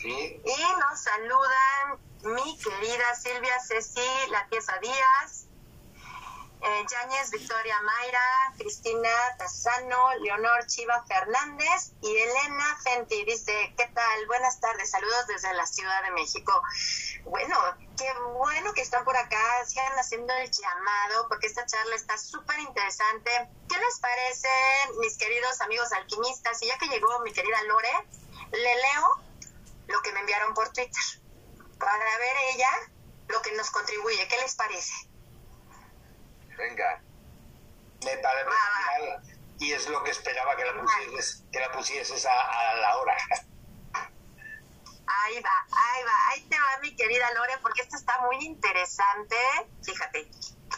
Sí. Y nos saludan mi querida Silvia Ceci, la pieza Díaz, eh, Yáñez Victoria Mayra, Cristina Tazano, Leonor Chiva Fernández y Elena Fenti. Dice, ¿qué tal? Buenas tardes, saludos desde la Ciudad de México. Bueno, qué bueno que están por acá, sigan haciendo el llamado porque esta charla está súper interesante. ¿Qué les parece, mis queridos amigos alquimistas? Y ya que llegó mi querida Lore, le leo lo que me enviaron por Twitter para ver ella lo que nos contribuye. ¿Qué les parece? Venga. Me parece Ah, genial. Y es lo que esperaba que la pusieses, que la pusieses a, a la hora. Ahí va, ahí va, ahí te va mi querida Lore, porque esto está muy interesante. Fíjate,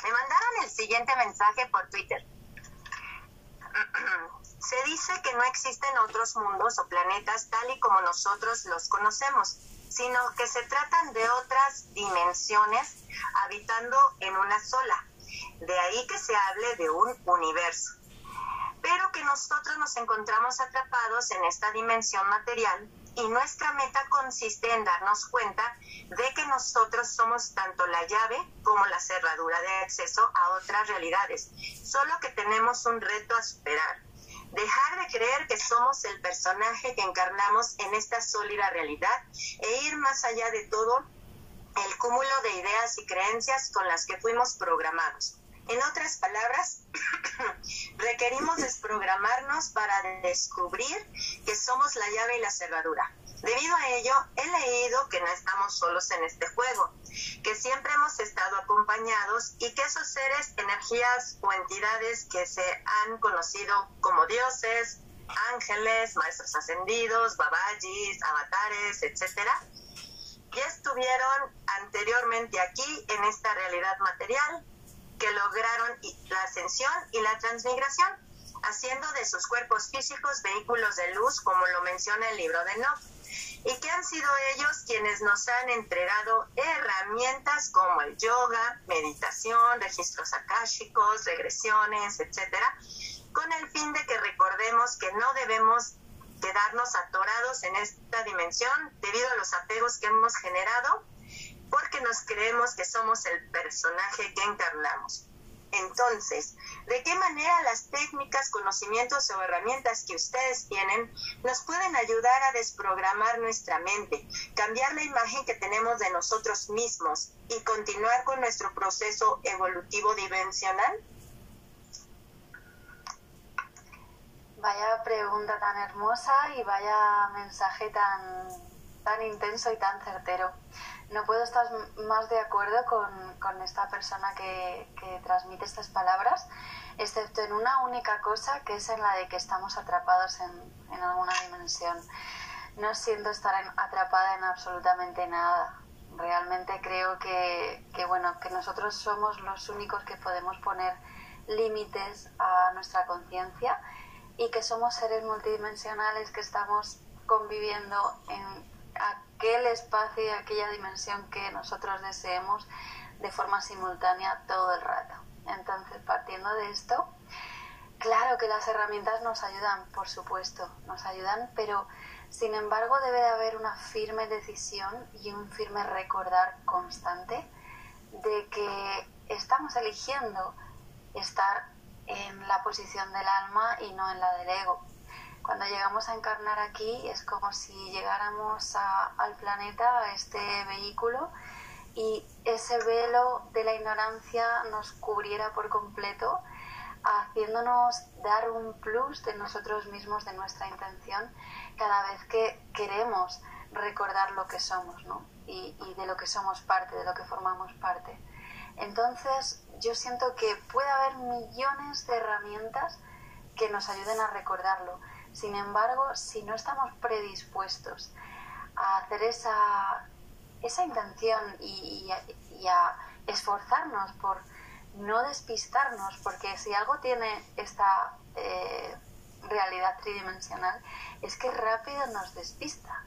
me mandaron el siguiente mensaje por Twitter. *clears throat* Se dice que no existen otros mundos o planetas tal y como nosotros los conocemos, sino que se tratan de otras dimensiones habitando en una sola. De ahí que se hable de un universo. Pero que nosotros nos encontramos atrapados en esta dimensión material y nuestra meta consiste en darnos cuenta de que nosotros somos tanto la llave como la cerradura de acceso a otras realidades, solo que tenemos un reto a superar. Dejar de creer que somos el personaje que encarnamos en esta sólida realidad e ir más allá de todo el cúmulo de ideas y creencias con las que fuimos programados. En otras palabras, *coughs* requerimos desprogramarnos para descubrir que somos la llave y la cerradura. Debido a ello, he leído que no estamos solos en este juego, que siempre hemos estado acompañados y que esos seres, energías o entidades que se han conocido como dioses, ángeles, maestros ascendidos, babajis, avatares, etcétera, ya estuvieron anteriormente aquí en esta realidad material que lograron la ascensión y la transmigración, haciendo de sus cuerpos físicos vehículos de luz, como lo menciona el libro de Noah y que han sido ellos quienes nos han entregado herramientas como el yoga, meditación, registros akáshicos, regresiones, etcétera, con el fin de que recordemos que no debemos quedarnos atorados en esta dimensión debido a los apegos que hemos generado porque nos creemos que somos el personaje que encarnamos. Entonces, ¿de qué manera las técnicas, conocimientos o herramientas que ustedes tienen nos pueden ayudar a desprogramar nuestra mente, cambiar la imagen que tenemos de nosotros mismos y continuar con nuestro proceso evolutivo dimensional? Vaya pregunta tan hermosa y vaya mensaje tan, tan intenso y tan certero no puedo estar más de acuerdo con, esta persona que, transmite estas palabras, excepto en una única cosa, que es en la de que estamos atrapados en, alguna dimensión. No siento estar atrapada en absolutamente nada. Realmente creo que, bueno, que nosotros somos los únicos que podemos poner límites a nuestra conciencia y que somos seres multidimensionales que estamos conviviendo en aquel espacio y aquella dimensión que nosotros deseemos de forma simultánea todo el rato. Entonces, partiendo de esto, claro que las herramientas nos ayudan, por supuesto, nos ayudan, pero sin embargo debe de haber una firme decisión y un firme recordar constante de que estamos eligiendo estar en la posición del alma y no en la del ego. Cuando llegamos a encarnar aquí es como si llegáramos al planeta, a este vehículo, y ese velo de la ignorancia nos cubriera por completo, haciéndonos dar un plus de nosotros mismos, de nuestra intención, cada vez que queremos recordar lo que somos, ¿no? Y, y de lo que somos parte, de lo que formamos parte. Entonces, yo siento que puede haber millones de herramientas que nos ayuden a recordarlo sin embargo, si no estamos predispuestos a hacer esa, esa intención y, a esforzarnos por no despistarnos, porque si algo tiene esta eh, realidad tridimensional, es que rápido nos despista.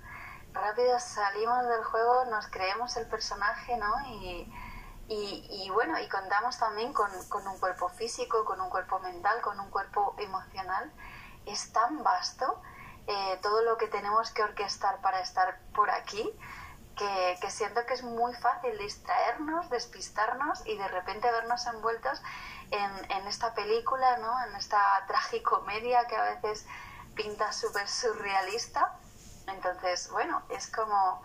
Rápido salimos del juego, nos creemos el personaje, ¿no? Y, y, bueno, y contamos también con, con, un cuerpo físico, con un cuerpo mental, con un cuerpo emocional es tan vasto eh, todo lo que tenemos que orquestar para estar por aquí, que, siento que es muy fácil distraernos, despistarnos y de repente vernos envueltos en, esta película, ¿no? en esta tragicomedia que a veces pinta súper surrealista. Entonces, bueno, es como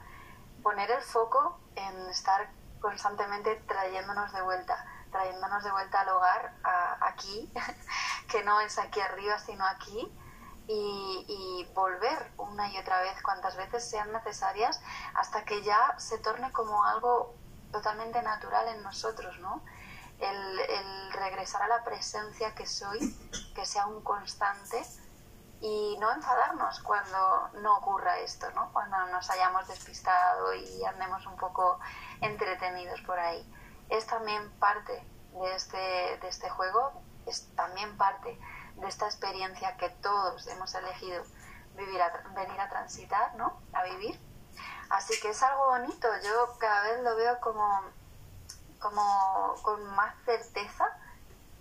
poner el foco en estar constantemente trayéndonos de vuelta, trayéndonos de vuelta al hogar, aquí, *laughs* que no es aquí arriba, sino aquí, y, volver una y otra vez, cuantas veces sean necesarias, hasta que ya se torne como algo totalmente natural en nosotros, ¿no? El, el, regresar a la presencia que soy, que sea un constante y no enfadarnos cuando no ocurra esto, ¿no? Cuando nos hayamos despistado y andemos un poco entretenidos por ahí. Es también parte de este, de este juego, es también parte de esta experiencia que todos hemos elegido vivir venir a transitar, ¿no? A vivir. Así que es algo bonito. Yo cada vez lo veo como, como con más certeza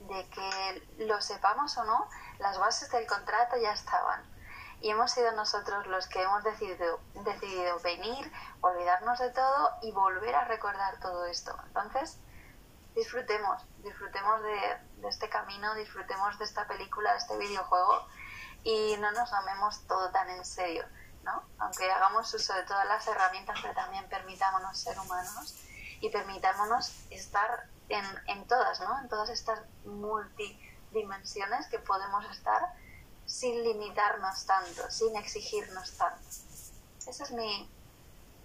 de que lo sepamos o no, las bases del contrato ya estaban. Y hemos sido nosotros los que hemos decidido, decidido venir, olvidarnos de todo y volver a recordar todo esto. Entonces, disfrutemos, disfrutemos de, este camino, disfrutemos de esta película, de este videojuego y no nos tomemos todo tan en serio, ¿no? Aunque hagamos uso de todas las herramientas, pero también permitámonos ser humanos y permitámonos estar en, en todas, ¿no? En todas estas multidimensiones que podemos estar sin limitarnos tanto, sin exigirnos tanto. Esa es mi,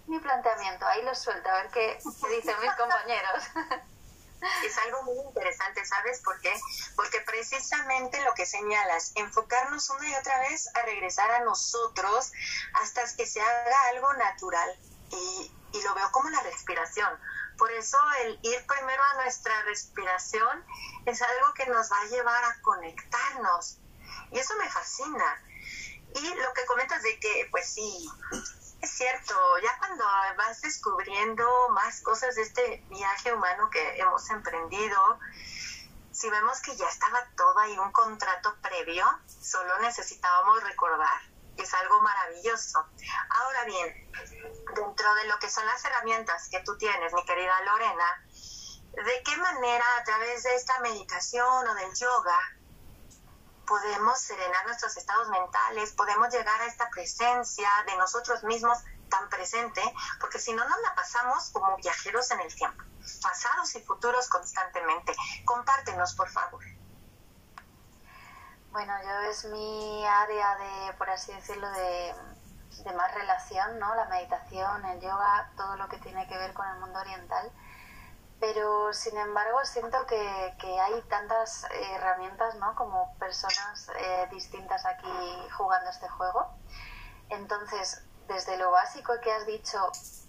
mi planteamiento. Ahí lo suelto, a ver qué, qué dicen mis compañeros. *laughs* Es algo muy interesante, ¿sabes por qué? Porque precisamente lo que señalas, enfocarnos una y otra vez a regresar a nosotros hasta que se haga algo natural. Y, y lo veo como la respiración. Por eso el ir primero a nuestra respiración es algo que nos va a llevar a conectarnos. Y eso me fascina. Y lo que comentas de que, pues sí, es cierto, ya cuando vas descubriendo más cosas de este viaje humano que hemos emprendido, si vemos que ya estaba todo ahí un contrato previo, solo necesitábamos recordar. Es algo maravilloso. Ahora bien, dentro de lo que son las herramientas que tú tienes, mi querida Lorena, ¿de qué manera a través de esta meditación o del yoga podemos serenar nuestros estados mentales, podemos llegar a esta presencia de nosotros mismos tan presente, porque si no nos la pasamos como viajeros en el tiempo, pasados y futuros constantemente. Compártenos, por favor. Bueno, yo es mi área de, por así decirlo, de, de más relación, ¿no? La meditación, el yoga, todo lo que tiene que ver con el mundo oriental pero sin embargo siento que, que hay tantas herramientas ¿no? como personas eh, distintas aquí jugando este juego. Entonces, desde lo básico que has dicho,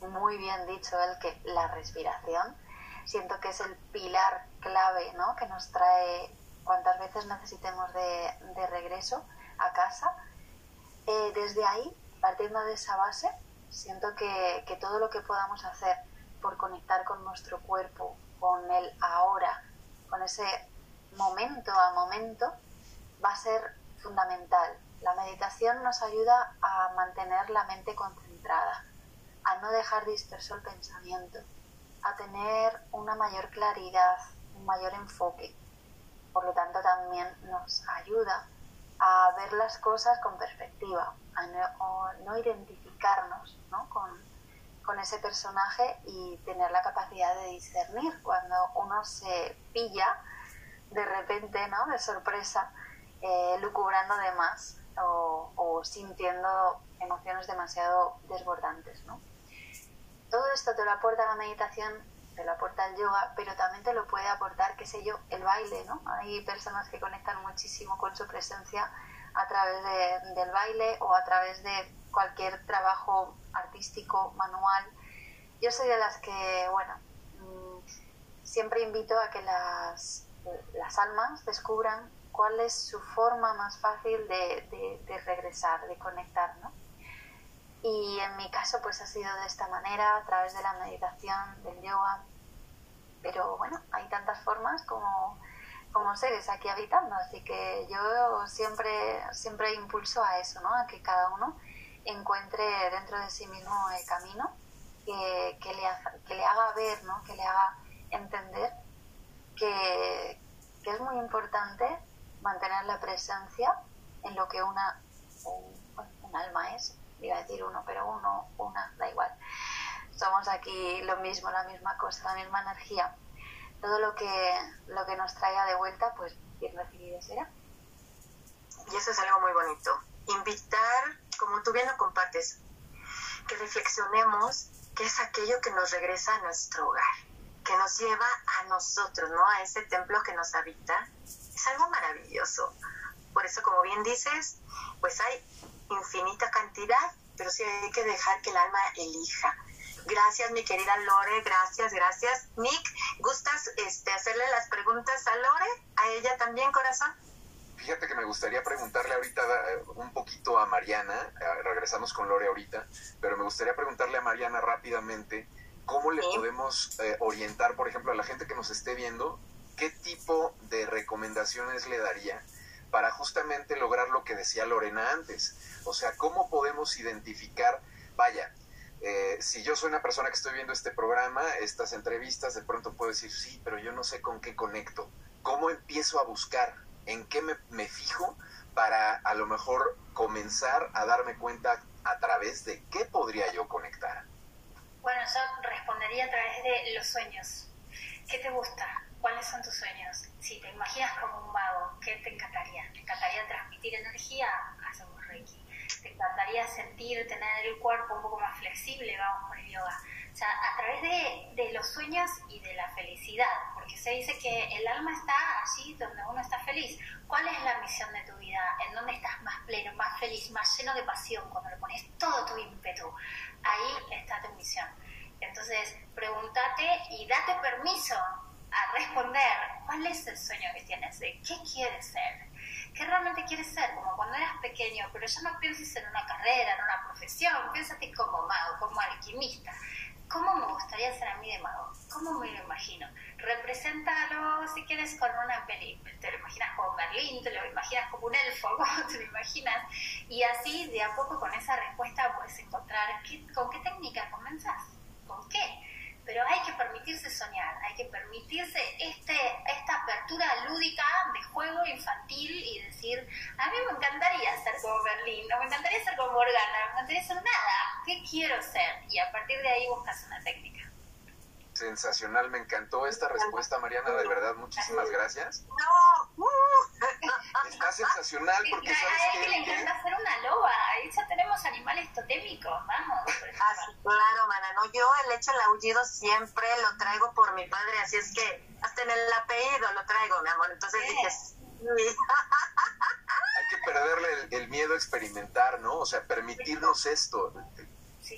muy bien dicho el que la respiración, siento que es el pilar clave ¿no? que nos trae cuantas veces necesitemos de, de regreso a casa. Eh, desde ahí, partiendo de esa base, siento que, que todo lo que podamos hacer por conectar con nuestro cuerpo, con el ahora, con ese momento a momento, va a ser fundamental. La meditación nos ayuda a mantener la mente concentrada, a no dejar disperso el pensamiento, a tener una mayor claridad, un mayor enfoque. Por lo tanto, también nos ayuda a ver las cosas con perspectiva, a no, no identificarnos ¿no? Con, con ese personaje y tener la capacidad de discernir cuando uno se pilla de repente, ¿no? De sorpresa, eh, lucubrando de más o, o, sintiendo emociones demasiado desbordantes, ¿no? Todo esto te lo aporta la meditación, te lo aporta el yoga, pero también te lo puede aportar, qué sé yo, el baile, ¿no? Hay personas que conectan muchísimo con su presencia a través de, del baile o a través de cualquier trabajo artístico, manual. Yo soy de las que, bueno, siempre invito a que las, las almas descubran cuál es su forma más fácil de, de, de, regresar, de conectar, ¿no? Y en mi caso, pues ha sido de esta manera, a través de la meditación, del yoga. Pero bueno, hay tantas formas como, como seres aquí habitando, así que yo siempre, siempre impulso a eso, ¿no? A que cada uno encuentre dentro de sí mismo el camino que, que, le, que le haga ver, ¿no? que le haga entender que, que, es muy importante mantener la presencia en lo que una un, un, alma es, iba a decir uno, pero uno, una, da igual. Somos aquí lo mismo, la misma cosa, la misma energía. Todo lo que, lo que nos traiga de vuelta, pues bien recibido será. Y eso es algo muy bonito. Invitar como tú bien lo compartes, que reflexionemos qué es aquello que nos regresa a nuestro hogar, que nos lleva a nosotros, ¿no? A ese templo que nos habita. Es algo maravilloso. Por eso, como bien dices, pues hay infinita cantidad, pero sí hay que dejar que el alma elija. Gracias, mi querida Lore, gracias, gracias. Nick, ¿gustas este, hacerle las preguntas a Lore? ¿A ella también, corazón? Fíjate que me gustaría preguntarle ahorita eh, un poquito a Mariana, eh, regresamos con Lore ahorita, pero me gustaría preguntarle a Mariana rápidamente cómo le ¿Sí? podemos eh, orientar, por ejemplo, a la gente que nos esté viendo, qué tipo de recomendaciones le daría para justamente lograr lo que decía Lorena antes. O sea, cómo podemos identificar, vaya, eh, si yo soy una persona que estoy viendo este programa, estas entrevistas, de pronto puedo decir, sí, pero yo no sé con qué conecto. ¿Cómo empiezo a buscar? en qué me, fijo para a lo mejor comenzar a darme cuenta a través de qué podría yo conectar. Bueno, yo respondería a través de los sueños. ¿Qué te gusta? ¿Cuáles son tus sueños? Si te imaginas como un mago, ¿qué te encantaría? ¿Te encantaría transmitir energía? Hacemos Reiki. ¿Te encantaría sentir, tener el cuerpo un poco más flexible? Vamos por el yoga. O sea, a través de, de, los sueños y de la felicidad, porque se dice que el alma está allí donde uno está feliz. ¿Cuál es la misión de tu vida? ¿En dónde estás más pleno, más feliz, más lleno de pasión? Cuando le pones todo tu ímpetu, ahí está tu misión. Entonces, pregúntate y date permiso a responder cuál es el sueño que tienes, de qué quieres ser, qué realmente quieres ser, como cuando eras pequeño, pero ya no pienses en una carrera, en una profesión, piénsate como mago, como alquimista. ¿Cómo me gustaría ser a mí de mago? ¿Cómo me lo imagino? Represéntalo, si quieres, con una película. Te lo imaginas como Merlín, te lo imaginas como un elfo, *laughs* ¿cómo te lo imaginas? Y así, de a poco, con esa respuesta, puedes encontrar con qué técnica comenzas, con qué pero hay que permitirse soñar, hay que permitirse este, esta apertura lúdica de juego infantil y decir, a mí me encantaría ser como Berlín, no me encantaría ser como Morgana, no me encantaría ser nada, ¿qué quiero ser? Y a partir de ahí buscas una técnica. Sensacional, me encantó esta respuesta, Mariana, de verdad, muchísimas gracias. No, uh. *laughs* Está sensacional porque sabes a que le encanta hacer una loba, ahí ya tenemos animales totémicos, vamos. Ah, claro, mana, no, yo el hecho el aullido siempre lo traigo por mi padre, así es que hasta en el apellido lo traigo, mi amor, entonces dije, Hay que perderle el, miedo a experimentar, ¿no? O sea, permitirnos esto.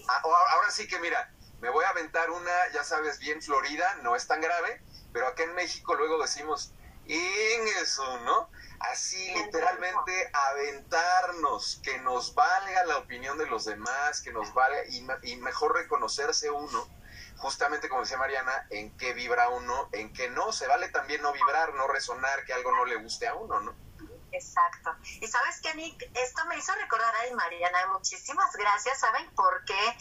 Ah, ahora sí que mira, me voy a aventar una, ya sabes, bien florida, no es tan grave, pero acá en México luego decimos, en eso, ¿no? Así literalmente aventarnos, que nos valga la opinión de los demás, que nos valga y, y mejor reconocerse uno, justamente como decía Mariana, en qué vibra uno, en qué no, se vale también no vibrar, no resonar, que algo no le guste a uno, ¿no? Exacto. Y sabes que Nick, esto me hizo recordar a Mariana, muchísimas gracias, ¿saben por qué?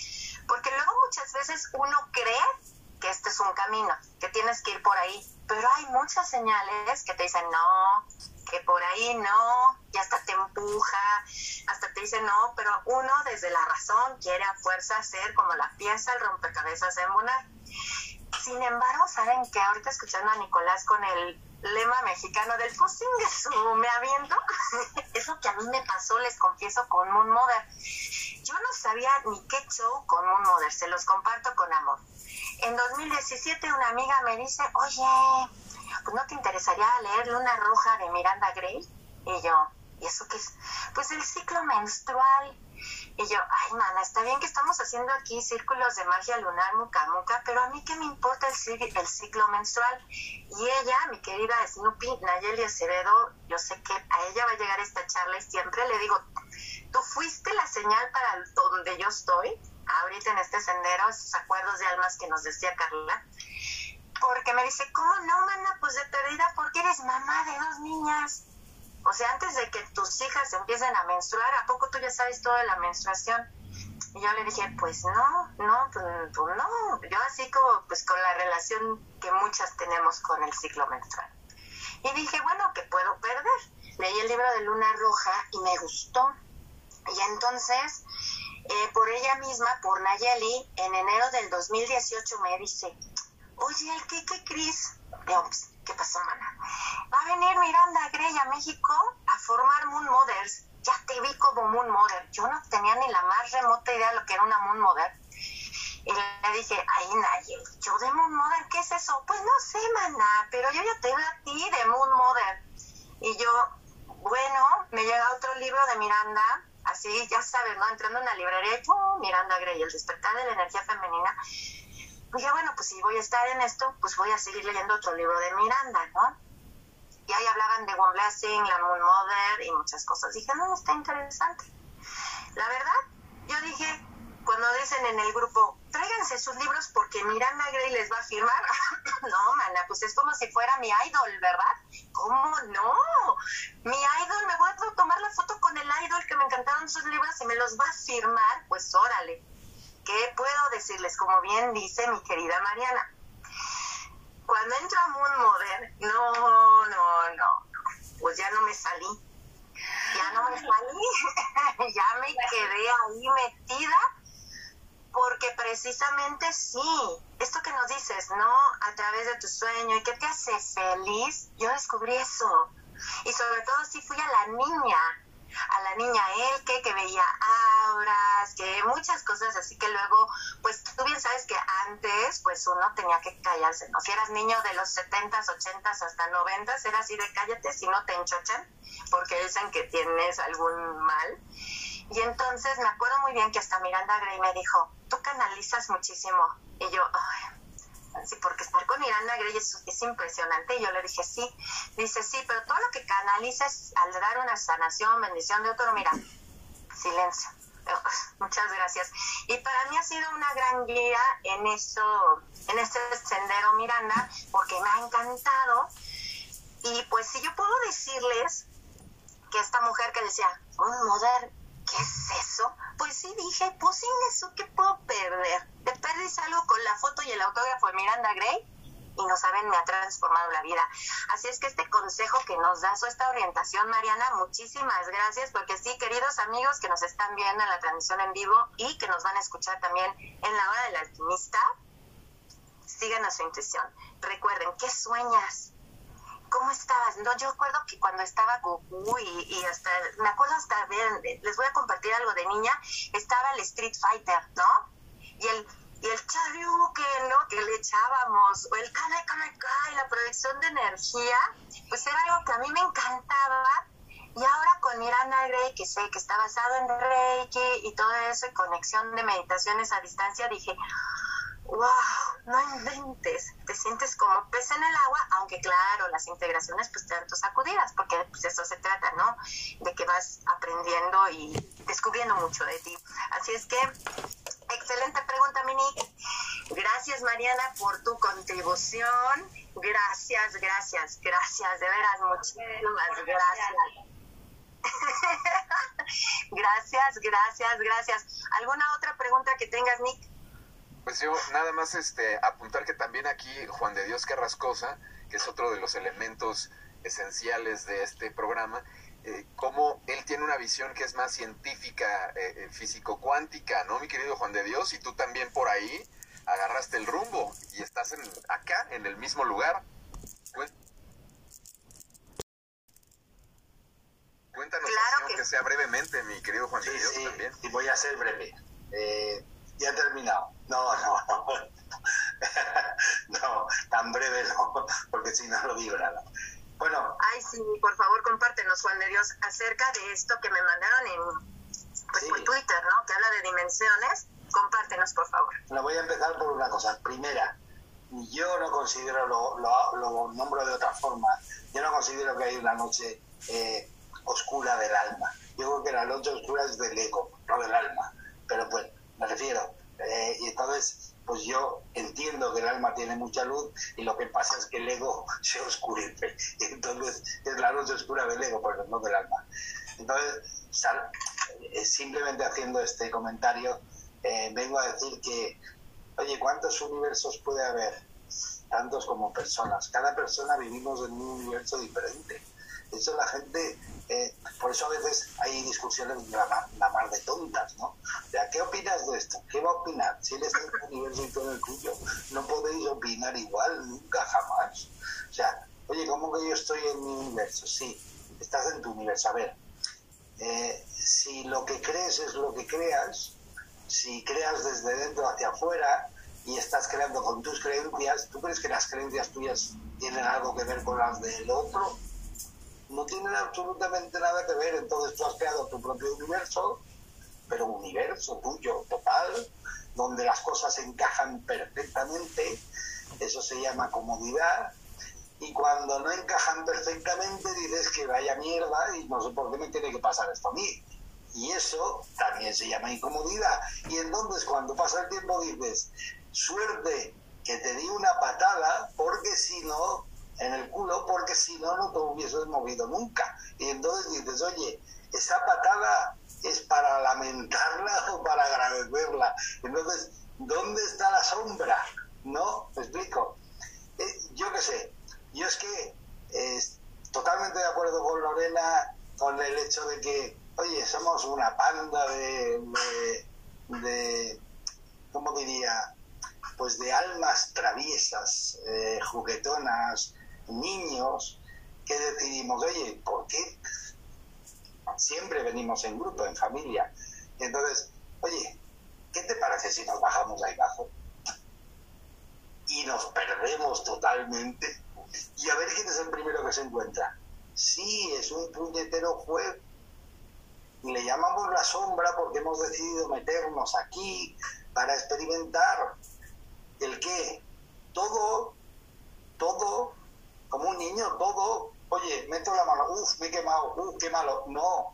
Porque luego muchas veces uno cree que este es un camino, que tienes que ir por ahí, pero hay muchas señales que te dicen no, que por ahí no, y hasta te empuja, hasta te dice no, pero uno desde la razón quiere a fuerza hacer como la pieza, el rompecabezas de Monar. Sin embargo, saben que ahorita escuchando a Nicolás con el lema mexicano del de su me aviento, *laughs* eso que a mí me pasó, les confieso, con Moon Mother. Yo no sabía ni qué show con Moon Mother, se los comparto con amor. En 2017 una amiga me dice, oye, pues no te interesaría leer Luna Roja de Miranda Gray? Y yo, ¿y eso qué es? Pues el ciclo menstrual. Y yo, ay, mana, está bien que estamos haciendo aquí círculos de magia lunar muca muca, pero a mí qué me importa el, el ciclo menstrual. Y ella, mi querida Snoopy, Nayeli Acevedo, yo sé que a ella va a llegar esta charla y siempre le digo, tú fuiste la señal para donde yo estoy, ahorita en este sendero, esos acuerdos de almas que nos decía Carla porque me dice, ¿cómo no, mana? Pues de perdida, porque eres mamá de dos niñas. O sea, antes de que tus hijas empiecen a menstruar, ¿a poco tú ya sabes todo de la menstruación? Y yo le dije, pues no, no, pues, pues, no. Yo así como, pues con la relación que muchas tenemos con el ciclo menstrual. Y dije, bueno, ¿qué puedo perder? Leí el libro de Luna Roja y me gustó. Y entonces, eh, por ella misma, por Nayeli, en enero del 2018 me dice, oye, ¿el qué, qué, Cris? ¿Qué pasó, mana? Va a venir Miranda Grey a México a formar Moon Mothers. Ya te vi como Moon Mother. Yo no tenía ni la más remota idea de lo que era una Moon Mother. Y le dije, ay, Nayel, ¿yo de Moon Mother qué es eso? Pues no sé, mana, pero yo ya te veo a ti de Moon Mother. Y yo, bueno, me llega otro libro de Miranda, así, ya sabes, ¿no? Entrando en una librería. Miranda Grey, El despertar de la energía femenina dije, bueno, pues si voy a estar en esto, pues voy a seguir leyendo otro libro de Miranda, ¿no? Y ahí hablaban de One Blessing, la Moon Mother y muchas cosas. Dije, no, está interesante. La verdad, yo dije, cuando dicen en el grupo, tráiganse sus libros porque Miranda Gray les va a firmar. *laughs* no, mana, pues es como si fuera mi idol, ¿verdad? ¿Cómo no? Mi idol, me voy a tomar la foto con el idol que me encantaron sus libros y me los va a firmar, pues órale. ¿Qué puedo decirles? Como bien dice mi querida Mariana, cuando entro a Moon Modern, no, no, no, pues ya no me salí. Ya no me salí, *laughs* ya me quedé ahí metida, porque precisamente sí, esto que nos dices, ¿no? A través de tu sueño y que te hace feliz, yo descubrí eso. Y sobre todo sí fui a la niña a la niña Elke que veía auras, que muchas cosas así que luego, pues tú bien sabes que antes pues uno tenía que callarse, ¿no? Si eras niño de los 70s, 80s hasta 90s, era así de cállate si no te enchochan, porque dicen que tienes algún mal. Y entonces me acuerdo muy bien que hasta Miranda Gray me dijo, tú canalizas muchísimo. Y yo, ay, sí, porque estar con Miranda Gray es, es, impresionante. Y yo le dije, sí. Dice, sí, pero todo lo que canalizas al dar una sanación, bendición de otro, mira, silencio. *laughs* Muchas gracias. Y para mí ha sido una gran guía en eso, en este sendero Miranda, porque me ha encantado. Y pues si yo puedo decirles que esta mujer que decía, un moderno, ¿qué es eso? Pues sí dije, pues sin eso, ¿qué puedo perder? Te perdís algo con la foto y el autógrafo de Miranda Gray y no saben, me ha transformado la vida. Así es que este consejo que nos das o esta orientación, Mariana, muchísimas gracias, porque sí, queridos amigos que nos están viendo en la transmisión en vivo y que nos van a escuchar también en la hora del alquimista, sigan a su intuición. Recuerden, ¿qué sueñas? ¿Cómo estabas? No, yo recuerdo que cuando estaba Goku y, y hasta, me acuerdo hasta ver, les voy a compartir algo de niña, estaba el Street Fighter, ¿no? Y el, y el Charyuken, ¿no? Que le echábamos, o el Kame Kame Kai, la proyección de energía, pues era algo que a mí me encantaba. Y ahora con Miranda Gray, que sé que está basado en Reiki y todo eso, y conexión de meditaciones a distancia, dije, wow, no inventes, te sientes como pez en el agua, aunque claro, las integraciones pues te dan tus sacudidas, porque pues eso se trata, ¿no? De que vas aprendiendo y descubriendo mucho de ti. Así es que, excelente pregunta, Mini. Gracias, Mariana, por tu contribución. Gracias, gracias, gracias, de veras, muchísimas gracias. *laughs* gracias, gracias, gracias. ¿Alguna otra pregunta que tengas, Nick? Pues yo nada más este apuntar que también aquí Juan de Dios Carrascosa, que es otro de los elementos esenciales de este programa, eh, como él tiene una visión que es más científica, eh, físico-cuántica, ¿no, mi querido Juan de Dios? Y tú también por ahí agarraste el rumbo y estás en, acá, en el mismo lugar. Cuéntanos, claro que, que, sea brevemente, mi querido Juan sí, de Dios sí, también. Y voy a ser breve. Eh, ya he terminado. No, no, no. *laughs* no, tan breve no, porque si no lo nada. Bueno. Ay, sí, por favor, compártenos, Juan de Dios, acerca de esto que me mandaron en pues, sí. por Twitter, ¿no? Que habla de dimensiones. Compártenos, por favor. Bueno, voy a empezar por una cosa. Primera, yo no considero, lo, lo, lo nombro de otra forma, yo no considero que hay una noche eh, oscura del alma. Yo creo que la noche oscura es del ego, no del alma. Pero pues, me refiero. Eh, y entonces, pues yo entiendo que el alma tiene mucha luz y lo que pasa es que el ego *laughs* se oscurece. *laughs* Entonces es la noche oscura del ego, pero no del alma. Entonces, eh, simplemente haciendo este comentario, eh, vengo a decir que, oye, ¿cuántos universos puede haber? Tantos como personas. Cada persona vivimos en un universo diferente. Eso la gente, eh, por eso a veces hay discusiones la, la mar de tontas, ¿no? O sea, ¿qué opinas de esto? ¿Qué va a opinar? Si él está en tu universo y tú en el tuyo, no podéis opinar igual, nunca, jamás. O sea, oye, ¿cómo que yo estoy en mi universo? Sí, estás en tu universo. A ver, eh, si lo que crees es lo que creas, si creas desde dentro hacia afuera y estás creando con tus creencias, ¿tú crees que las creencias tuyas tienen algo que ver con las del otro? No tienen absolutamente nada que ver. Entonces tú has creado tu propio universo, pero un universo tuyo, total, donde las cosas encajan perfectamente. Eso se llama comodidad. Y cuando no encajan perfectamente, dices que vaya mierda y no sé por qué me tiene que pasar esto a mí. Y eso también se llama incomodidad. Y entonces cuando pasa el tiempo dices, suerte que te di una patada, porque si no, en el culo porque si no, no te hubieses movido nunca. Y entonces dices, oye, esa patada es para lamentarla *laughs* o para agradecerla. Entonces, ¿dónde está la sombra? ¿No? ¿Me explico? Eh, yo qué sé, yo es que eh, totalmente de acuerdo con Lorena con el hecho de que, oye, somos una panda de, de, de ¿cómo diría? Pues de almas traviesas, eh, juguetonas, niños que decidimos, oye, ¿por qué siempre venimos en grupo, en familia. entonces, oye, ¿qué te parece si nos bajamos ahí abajo? Y nos perdemos totalmente. Y a ver quién es el primero que se encuentra. Sí, es un puñetero juego. Le llamamos la sombra porque hemos decidido meternos aquí para experimentar el qué. Todo, todo, como un niño, todo. Oye, meto la mano, uff, me he quemado, uff, qué malo. No,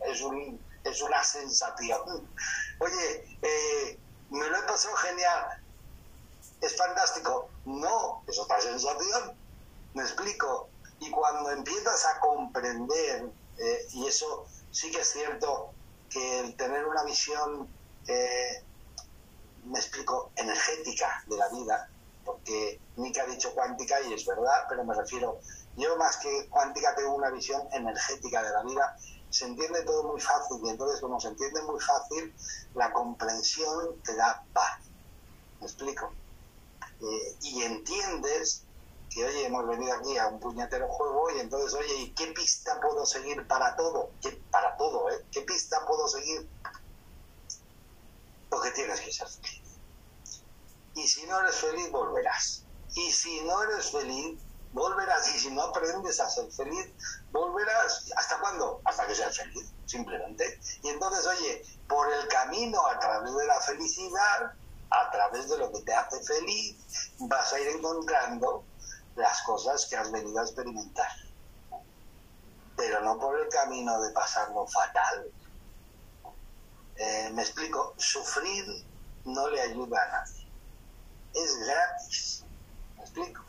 es, un, es una sensación. Oye, eh, me lo he pasado genial, es fantástico. No, es otra sensación. Me explico. Y cuando empiezas a comprender, eh, y eso sí que es cierto, que el tener una visión, eh, me explico, energética de la vida, porque Nick ha dicho cuántica y es verdad, pero me refiero, yo más que cuántica tengo una visión energética de la vida, se entiende todo muy fácil y entonces como se entiende muy fácil, la comprensión te da paz. ¿Me explico? Eh, y entiendes que, oye, hemos venido aquí a un puñetero juego y entonces, oye, ¿y qué pista puedo seguir para todo? ¿Qué, para todo, ¿eh? ¿Qué pista puedo seguir? Porque tienes que ser feliz. Y si no eres feliz, volverás. Y si no eres feliz, volverás. Y si no aprendes a ser feliz, volverás. ¿Hasta cuándo? Hasta que seas feliz, simplemente. Y entonces, oye, por el camino a través de la felicidad, a través de lo que te hace feliz, vas a ir encontrando las cosas que has venido a experimentar. Pero no por el camino de pasarlo fatal. Eh, me explico, sufrir no le ayuda a nadie. Es gratis. ¿Me explico?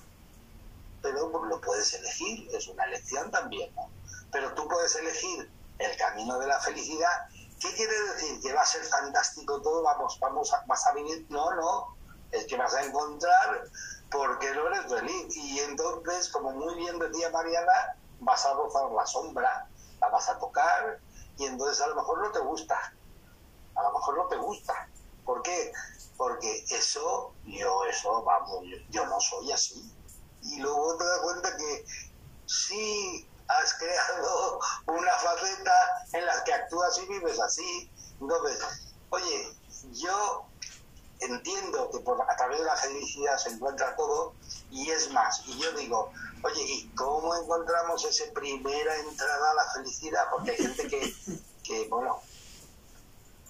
Pero lo puedes elegir, es una elección también, ¿no? Pero tú puedes elegir el camino de la felicidad ¿Qué quiere decir? ¿Que va a ser fantástico todo? Vamos, vamos a, vas a vivir. No, no. Es que vas a encontrar porque no eres feliz. Y entonces, como muy bien decía Mariana, vas a gozar la sombra, la vas a tocar y entonces a lo mejor no te gusta. A lo mejor no te gusta. ¿Por qué? Porque eso, yo eso, vamos, yo, yo no soy así. Y luego te das cuenta que sí has creado *laughs* una faceta en la que actúas y vives así. Entonces, oye, yo entiendo que por, a través de la felicidad se encuentra todo y es más, y yo digo, oye, ¿y cómo encontramos esa primera entrada a la felicidad? Porque hay gente que, que bueno,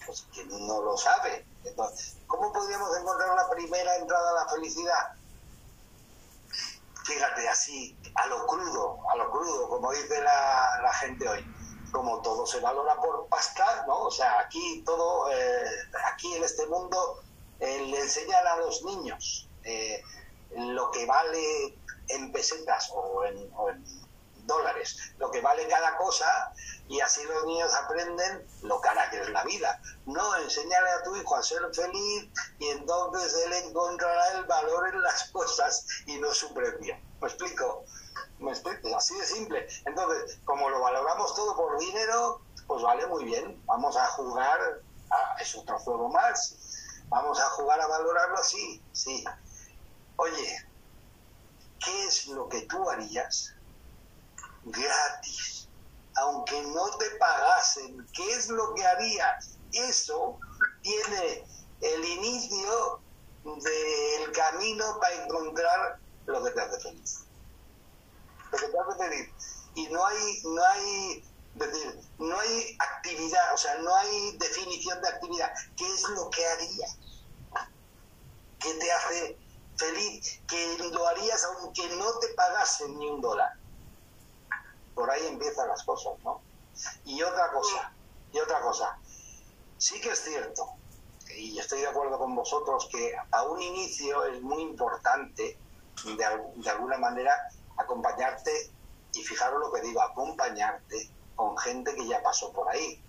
pues que no lo sabe. Entonces, ¿cómo podríamos encontrar la primera entrada a la felicidad? fíjate, así, a lo crudo, a lo crudo, como dice la, gente hoy. Como todo se valora por pasta, ¿no? O sea, aquí todo, eh, aquí en este mundo eh, le enseñan a los niños eh, lo que vale en pesetas o o en dólares, lo que vale cada cosa y así los niños aprenden lo cara que es la vida. No, enseñarle a tu hijo a ser feliz y entonces él encontrará el valor en las *laughs* cosas y no su precio. ¿Me explico? ¿Me explico? Así de simple. Entonces, como lo valoramos todo por dinero, pues vale muy bien. Vamos a jugar, es otro juego más. Vamos a jugar a valorarlo así, sí. Oye, ¿qué es lo que tú harías gratis? aunque no te pagasen, ¿qué es lo que harías? Eso tiene el inicio del camino para encontrar lo que te hace feliz. Lo que te hace feliz. Y no hay, no hay, decir, no hay actividad, o sea, no hay definición de actividad. ¿Qué es lo que harías? ¿Qué te hace feliz? Que lo harías aunque no te pagasen ni un dólar por ahí empiezan las cosas, ¿no? Y otra cosa, y otra cosa, sí que es cierto, y estoy de acuerdo con vosotros, que a un inicio es muy importante, de, alguna manera, acompañarte, y fijaros lo que digo, acompañarte con gente que ya pasó por ahí.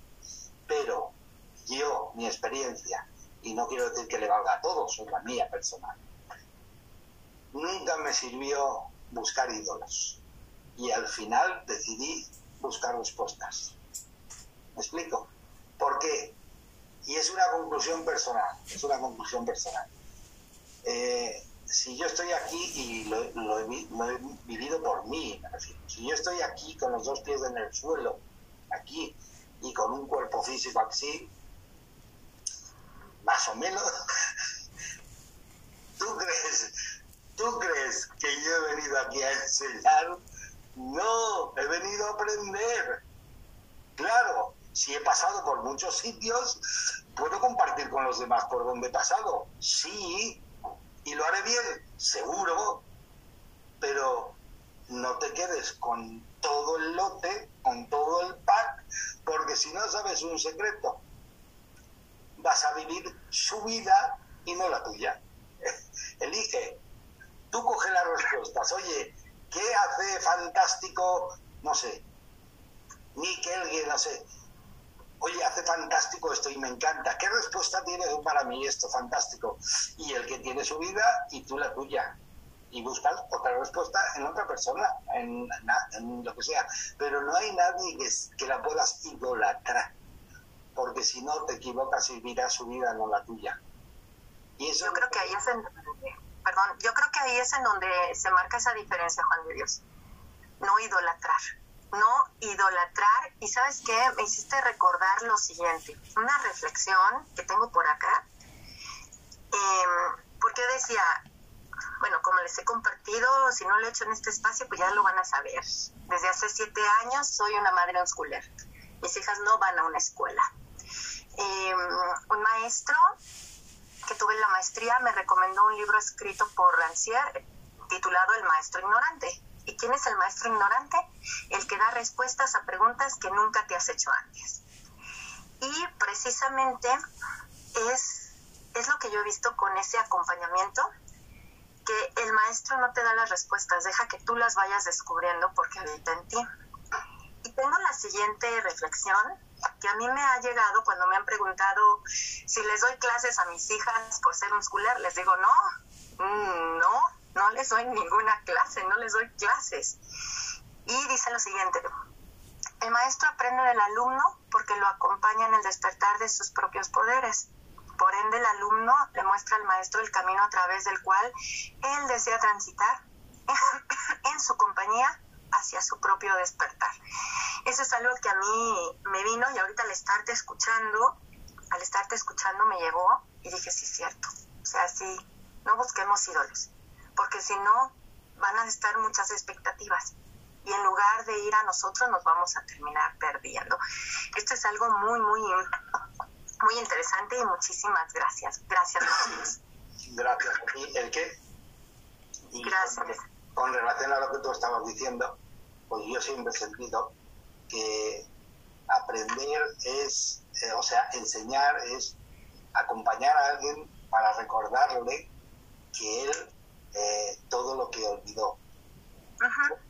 Pero yo, mi experiencia, y no quiero decir que le valga a todos, es la mía personal, nunca me sirvió buscar ídolos y al final decidí buscar respuestas. ¿Me explico? ¿Por qué? Y es una conclusión personal, es una conclusión personal. Eh, si yo estoy aquí y lo, he, vivido por mí, me refiero, si yo estoy aquí con los dos pies en el suelo aquí y con un cuerpo físico así, más o menos, *laughs* ¿tú crees, ¿tú crees que yo he venido aquí a enseñar? No, he venido a aprender. Claro, si he pasado por muchos sitios, puedo compartir con los demás por donde he pasado. Sí, y lo haré bien, seguro, pero no te quedes con todo el lote, con todo el pack, porque si no sabes un secreto, vas a vivir su vida y no la tuya. *laughs* Elige. Tú coge las respuestas. Oye, ¿qué hace fantástico, no sé, Miquel, no sé, oye, hace fantástico esto y me encanta. ¿Qué respuesta tiene para mí esto fantástico? Y el que tiene su vida y tú la tuya. Y buscas otra respuesta en otra persona, en, lo que sea. Pero no hay nadie que, que la puedas idolatrar. Porque si no te equivocas y miras su vida, no la tuya. Y eso yo creo que ahí es en perdón, yo creo que ahí es en donde se marca esa diferencia, Juan de Dios. No idolatrar no idolatrar. Y sabes qué, me hiciste recordar lo siguiente, una reflexión que tengo por acá, eh, porque decía, bueno, como les he compartido, si no lo he hecho en este espacio, pues ya lo van a saber. Desde hace siete años soy una madre schooler. Mis hijas no van a una escuela. Em, un maestro que tuve la maestría me recomendó un libro escrito por Rancière titulado El maestro ignorante. ¿Y quién es el maestro ignorante? El que da respuestas a preguntas que nunca te has hecho antes. Y precisamente es, es lo que yo he visto con ese acompañamiento, que el maestro no te da las respuestas, deja que tú las vayas descubriendo porque habita en ti. Y tengo la siguiente reflexión que a mí me ha llegado cuando me han preguntado si les doy clases a mis hijas por ser un schooler, les digo no, mm, no, no les doy ninguna clase, no les doy clases. Y dice lo siguiente, el maestro aprende del alumno porque lo acompaña en el despertar de sus propios poderes. Por ende, el alumno le muestra al maestro el camino a través del cual él desea transitar en su compañía hacia su propio despertar. Eso es algo que a mí me vino y ahorita al estarte escuchando, al estarte escuchando me llegó y dije, sí, es cierto. O sea, sí, no busquemos ídolos porque si no van a estar muchas expectativas y en lugar de ir a nosotros nos vamos a terminar perdiendo. Esto es algo muy, muy, muy interesante y muchísimas gracias. Gracias. Gracias. ¿Y el qué? gracias. Con, relación a lo que tú estabas diciendo, pues yo siempre he sentido que aprender es, eh, o sea, enseñar es acompañar a alguien para recordarle que él eh, todo lo que olvidó.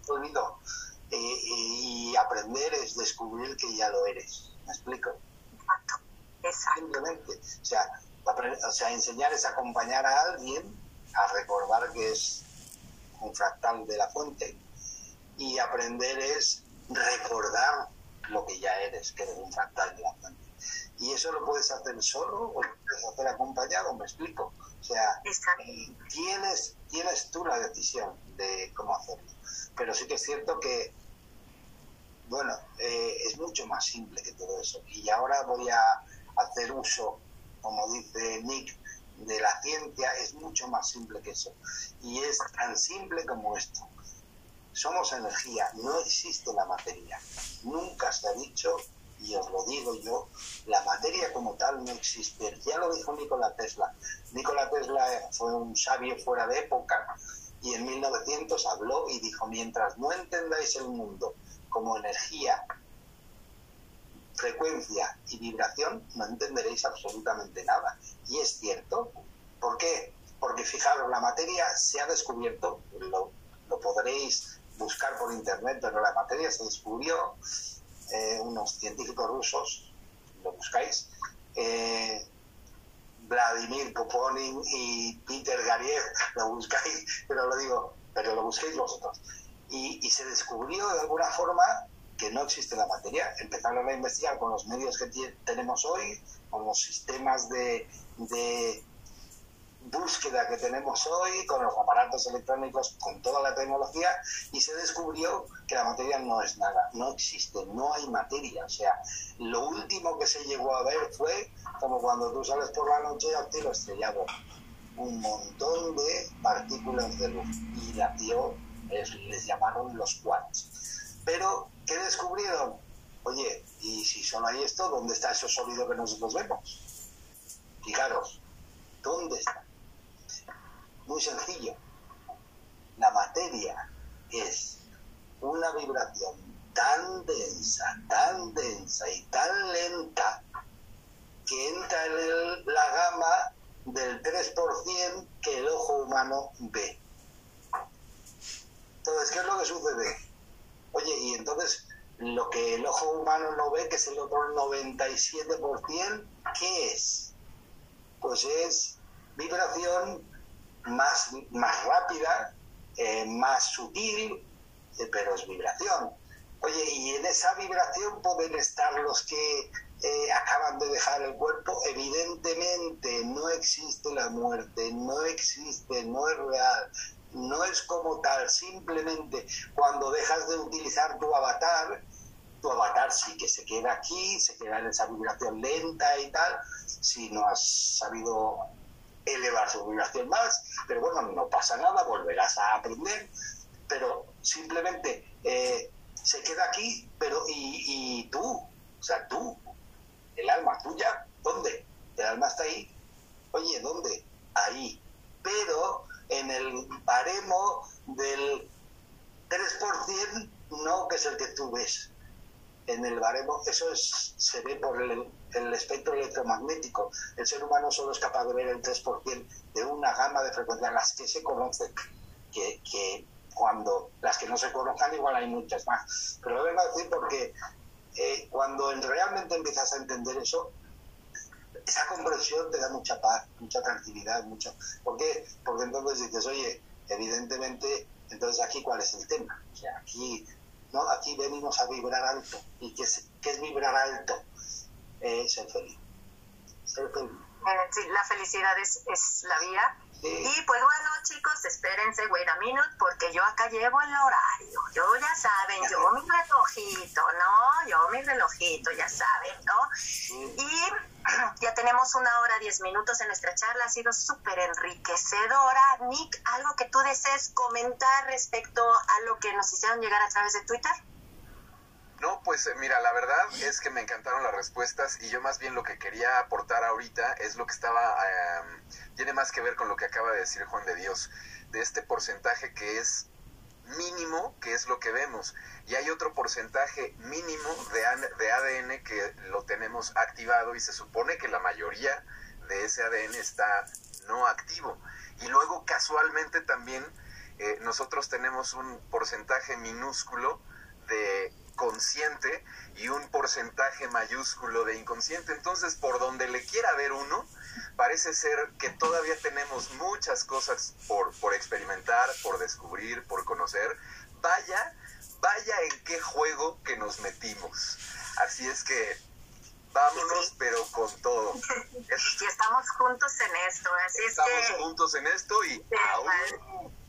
Olvidó. y aprender es descubrir que ya lo eres. ¿Me explico? Exacto. Simplemente. O sea, o sea, enseñar es acompañar a alguien a recordar que es un fractal de la fuente. Y aprender es recordar lo que ya eres, que eres un fractal de la fuente. Y eso lo puedes hacer solo o lo puedes hacer acompañado, me explico. O sea, tienes, tienes tú la decisión de cómo hacerlo. Pero sí que es cierto que, bueno, eh, es mucho más simple que todo eso. Y ahora voy a hacer uso, como dice Nick, de la ciencia, es mucho más simple que eso. Y es tan simple como esto. Somos energía, no existe la materia. Nunca se ha dicho y os lo digo yo, la materia como tal no existe. Ya lo dijo Nikola Tesla. Nikola Tesla fue un sabio fuera de época y en 1900 habló y dijo, mientras no entendáis el mundo como energía, frecuencia y vibración, no entenderéis absolutamente nada. Y es cierto. ¿Por qué? Porque fijaros, la materia se ha descubierto, lo, lo podréis buscar por internet, pero la materia se descubrió eh, unos científicos rusos, lo buscáis, eh, Vladimir Poponin y Peter Gariev, *laughs* lo buscáis, pero lo digo, pero lo busquéis vosotros. Y, se descubrió de alguna forma que no existe la materia. Empezaron a investigar con los medios que tenemos hoy, con los sistemas de, de búsqueda que tenemos hoy, con los aparatos electrónicos, con toda la tecnología, y se descubrió que la materia no es nada, no existe, no hay materia. O sea, lo último que se llegó a ver fue como cuando tú sales por la noche al cielo estrellado, un montón de partículas de luz, y la dio, les llamaron los quarks. Pero, ¿qué descubrieron? Oye, y si solo hay esto, ¿dónde está ese sólido que nosotros vemos? Fijaros, ¿dónde está? Muy sencillo. La materia es una vibración tan densa, tan densa y tan lenta que entra en la gama del 3% que el ojo humano ve. Entonces, ¿qué es lo que sucede? Oye, y entonces lo que el ojo humano no ve, que es el otro 97%, ¿qué es? Pues es vibración más, más rápida, eh, más sutil, eh, pero es vibración. Oye, y en esa vibración pueden estar los que eh, acaban de dejar el cuerpo. Evidentemente no existe la muerte, no existe, no es real, no es como tal. Simplemente cuando dejas de utilizar tu avatar, tu avatar sí que se queda aquí, se queda en esa vibración lenta y tal, si no has sabido elevar su vibración más, pero bueno, no pasa nada, volverás a aprender, pero simplemente eh, se queda aquí, pero y, y tú, o sea, tú, el alma tuya, ¿dónde? El alma está ahí. Oye, ¿dónde? Ahí. Pero en el baremo del 3%, no, que es el que tú ves. En el baremo, eso es, se ve por el, espectro electromagnético. El ser humano solo es capaz de ver el 3% de una gama de frecuencias, las que se conocen, que, que cuando las que no se conozcan igual hay muchas más. Pero lo vengo a decir porque eh, cuando realmente empiezas a entender eso, esa comprensión te da mucha paz, mucha tranquilidad, mucho. ¿Por qué? Porque entonces dices, oye, evidentemente, entonces aquí cuál es el tema. Aquí, ¿no? Aquí venimos a vibrar alto. ¿Y qué es, qué es vibrar alto? Eh, ser feliz. Ser feliz. Eh, sí, la felicidad es, es la vía. Y pues bueno, chicos, espérense, wait a minute, porque yo acá llevo el horario. Yo ya saben, yo mi relojito, ¿no? Yo mi relojito, ya saben, ¿no? Y *clears throat* ya tenemos una hora, diez minutos en nuestra charla. Ha sido súper enriquecedora. Nick, ¿algo que tú desees comentar respecto a lo que nos hicieron llegar a través de Twitter? No, pues eh, mira, la verdad es que me encantaron las respuestas y yo más bien lo que quería aportar ahorita es lo que estaba, eh, tiene más que ver con lo que acaba de decir Juan de Dios, de este porcentaje que es mínimo, que es lo que vemos, y hay otro porcentaje mínimo de, de ADN que lo tenemos activado y se supone que la mayoría de ese ADN está no activo. Y luego casualmente también eh, nosotros tenemos un porcentaje minúsculo de consciente y un porcentaje mayúsculo de inconsciente. Entonces, por donde le quiera ver uno, parece ser que todavía tenemos muchas cosas por, por experimentar, por descubrir, por conocer. Vaya, vaya en qué juego que nos metimos. Así es que vámonos, pero con todo. *laughs* y estamos juntos en esto, así estamos es que... juntos en esto y aún.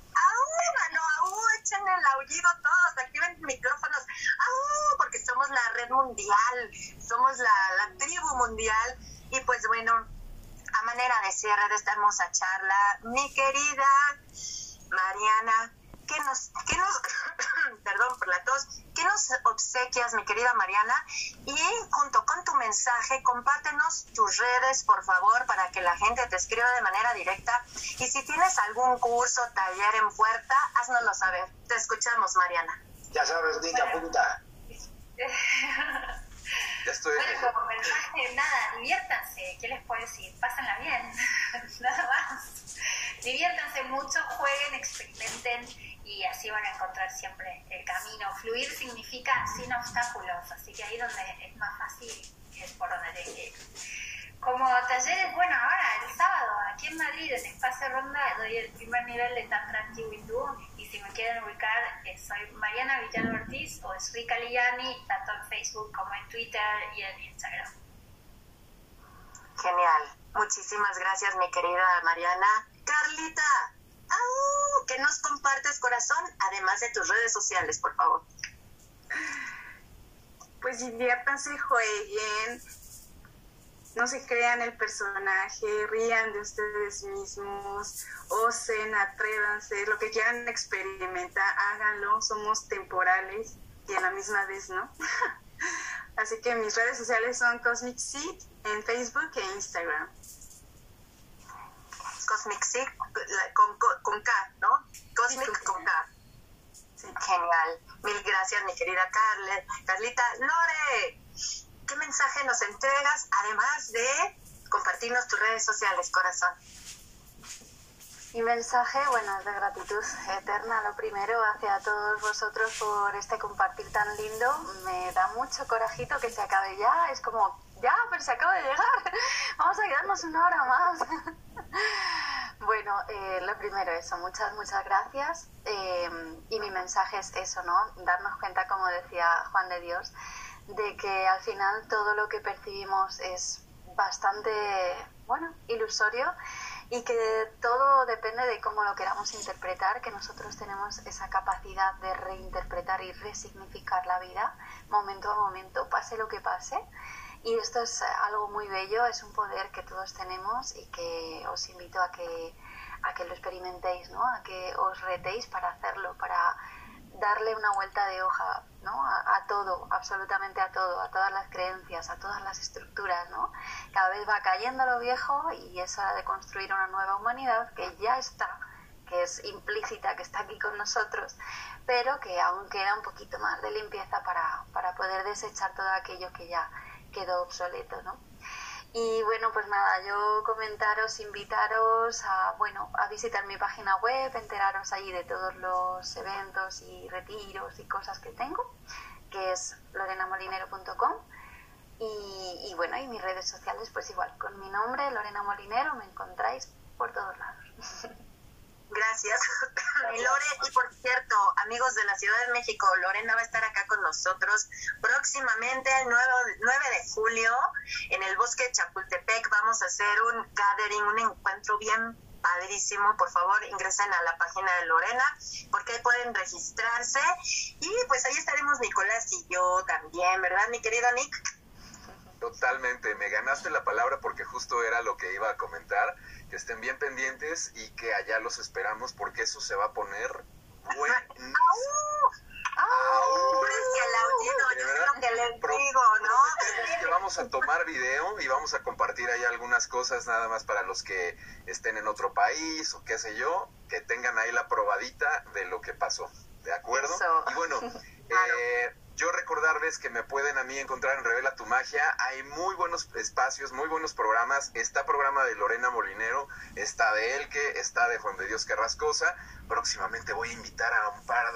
¡Aú! Echen el aullido todos, activen micrófonos. ¡Aú! Porque somos la red mundial, somos la, la tribu mundial. Y pues bueno, a manera de cierre de esta hermosa charla, mi querida Mariana, ¿qué nos, qué nos, *coughs* perdón por la tos, qué nos obsequias, mi querida Mariana? Y junto con tu mensaje, compártenos tus redes, por favor, para que la gente te escriba de manera directa. Y si tienes algún curso, taller en puerta, haznoslo saber. Te escuchamos, Mariana. Ya sabes, Dica, punta. *laughs* Ya estoy. Bueno, como mensaje, nada, diviértanse. ¿Qué les puedo decir? Pásenla bien. *laughs* nada más. Diviértanse mucho, jueguen, experimenten y así van a encontrar siempre el camino. Fluir significa sin obstáculos, así que ahí donde es más fácil es por donde que ir. Como talleres, bueno, ahora el sábado aquí en Madrid, en Espacio Ronda, doy el primer nivel de Tantra Antiguindú y si me quieren ubicar, eh, soy Mariana Villano Ortiz o Sri Kaliyani, tanto en Facebook como en Twitter y en Instagram. Genial. Muchísimas gracias, mi querida Mariana. Carlita, ¿qué nos compartes, corazón? Además de tus redes sociales, por favor. Pues diviértanse, jueguen, no se crean el personaje, rían de ustedes mismos, osen, atrévanse, lo que quieran experimentar, háganlo, somos temporales y a la misma vez, ¿no? *laughs* Así que mis redes sociales son Cosmic Seed en Facebook e Instagram. Cosmic Seed con, con, K, ¿no? Cosmic con K. Genial. Mil gracias, mi querida Carle. Carlita. Lore, ¿qué mensaje nos entregas además de compartirnos tus redes sociales, corazón? Mi mensaje, bueno, es de gratitud eterna, lo primero, hacia todos vosotros por este compartir tan lindo. Me da mucho corajito que se acabe ya. Es como, ya, pero se acaba de llegar. *laughs* Vamos a quedarnos una hora más. *laughs* bueno, eh, lo primero, eso, muchas, muchas gracias. Eh, y mi mensaje es eso, ¿no? Darnos cuenta, como decía Juan de Dios, de que al final todo lo que percibimos es bastante, bueno, ilusorio y que todo depende de cómo lo queramos interpretar, que nosotros tenemos esa capacidad de reinterpretar y resignificar la vida momento a momento, pase lo que pase. Y esto es algo muy bello, es un poder que todos tenemos y que os invito a que, a que lo experimentéis, ¿no? a que os retéis para hacerlo, para darle una vuelta de hoja ¿no? A, todo, absolutamente a todo, a todas las creencias, a todas las estructuras. ¿no? Cada vez va cayendo lo viejo y es hora de construir una nueva humanidad que ya está, que es implícita, que está aquí con nosotros, pero que aún queda un poquito más de limpieza para, para poder desechar todo aquello que ya quedó obsoleto. ¿no? Y bueno, pues nada, yo comentaros, invitaros a, bueno, a visitar mi página web, enteraros allí de todos los eventos y retiros y cosas que tengo, que es lorenamolinero.com. Y, y bueno, y mis redes sociales, pues igual, con mi nombre, Lorena Molinero, me encontráis por todos lados. *laughs* *coughs* Gracias, Lore. Y por cierto, amigos de la Ciudad de México, Lorena va a estar acá con nosotros próximamente el 9, de julio en el bosque de Chapultepec. Vamos a hacer un gathering, un encuentro bien padrísimo. Por favor, ingresen a la página de Lorena porque ahí pueden registrarse. Y pues ahí estaremos Nicolás y yo también, ¿verdad, mi querido Nick? Totalmente, me ganaste la palabra porque justo era lo que iba a comentar que estén bien pendientes y que allá los esperamos porque eso se va a poner buenísimo. que vamos a tomar video y vamos a compartir ahí algunas cosas nada más para los que estén en otro país o qué sé yo, que tengan ahí la probadita de lo que pasó. ¿De acuerdo? Y bueno, *laughs* eh, yo recordarles que me pueden a mí encontrar en Revela tu Magia. Hay muy buenos espacios, muy buenos programas. Está programa de Lorena Molinero, está de Elke, está de Juan de Dios Carrascosa. Próximamente voy a invitar a un par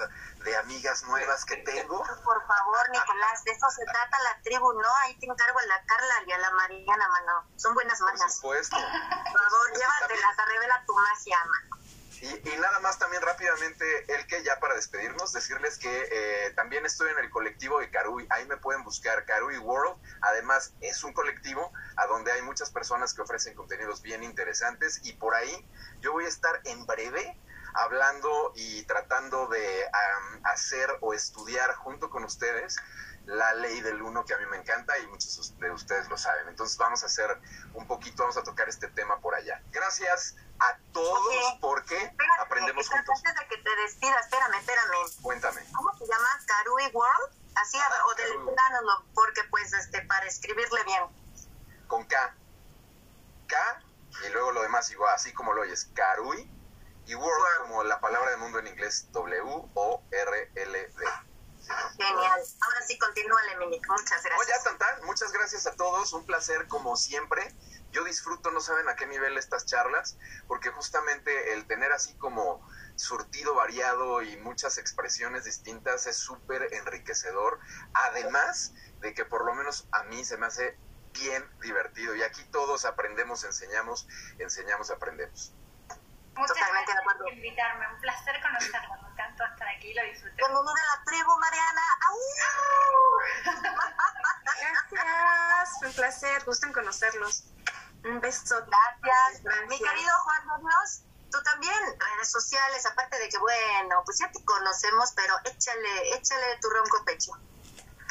de amigas nuevas que tengo. Por favor, Nicolás, de eso se trata la tribu, ¿no? Ahí te encargo a la Carla y a la Mariana, mano. Son buenas manas. Por supuesto. Por favor, llévatelas a Revela tu Magia, mano. Y, nada más también rápidamente, el que ya para despedirnos, decirles que eh, también estoy en el colectivo de Karui, ahí me pueden buscar Karui World, además es un colectivo a donde hay muchas personas que ofrecen contenidos bien interesantes y por ahí yo voy a estar en breve hablando y tratando de hacer o estudiar junto con ustedes la ley del uno que a mí me encanta y muchos de ustedes lo saben. Entonces vamos a hacer un poquito, vamos a tocar este tema por allá. Gracias a todos porque aprendemos juntos. Antes de que te despidas, espérame, espérame. Cuéntame. ¿Cómo se llama? Karui World. Así, ah, o del plano, porque pues este, para escribirle bien. Con K. K y luego lo demás igual, así como lo oyes. Karui y World como la palabra del mundo en inglés W-O-R-L-D. Genial. Ahora sí, continúa, Leminic. Muchas gracias. Ya, Tantan. Muchas gracias a todos. Un placer, como siempre. Yo disfruto, no saben a qué nivel estas charlas, porque justamente el tener así como surtido variado y muchas expresiones distintas es súper enriquecedor. Además de que por lo menos a mí se me hace bien divertido. Y aquí todos aprendemos, enseñamos, enseñamos, aprendemos. Muchas Totalmente gracias por invitarme. Un placer conocerlo. Me encantó estar aquí. Lo disfruté. Bienvenida a la tribu, Mariana. Gracias. Un placer. Gusto en conocerlos. Un beso. Gracias. Mi querido Juan Dios. tú también, redes sociales, aparte de que, bueno, pues ya te conocemos, pero échale, échale tu ronco pecho.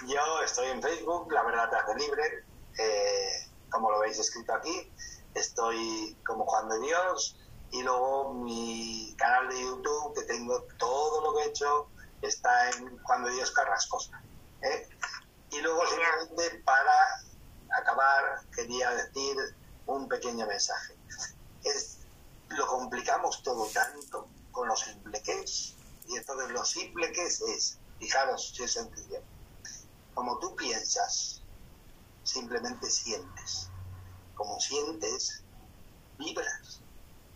Yo estoy en Facebook, La Verdad te hace libre, eh, como lo veis escrito aquí. Estoy como Juan de Dios y luego mi canal de YouTube, que tengo todo lo que he hecho, está en Juan de Dios Carrascosa. ¿eh? Y luego simplemente para acabar quería decir un pequeño mensaje. Es, lo complicamos todo tanto con lo simple que es. Y entonces lo simple que es es, fijaros si es sencillo, como tú piensas, simplemente sientes. Como sientes, vibras.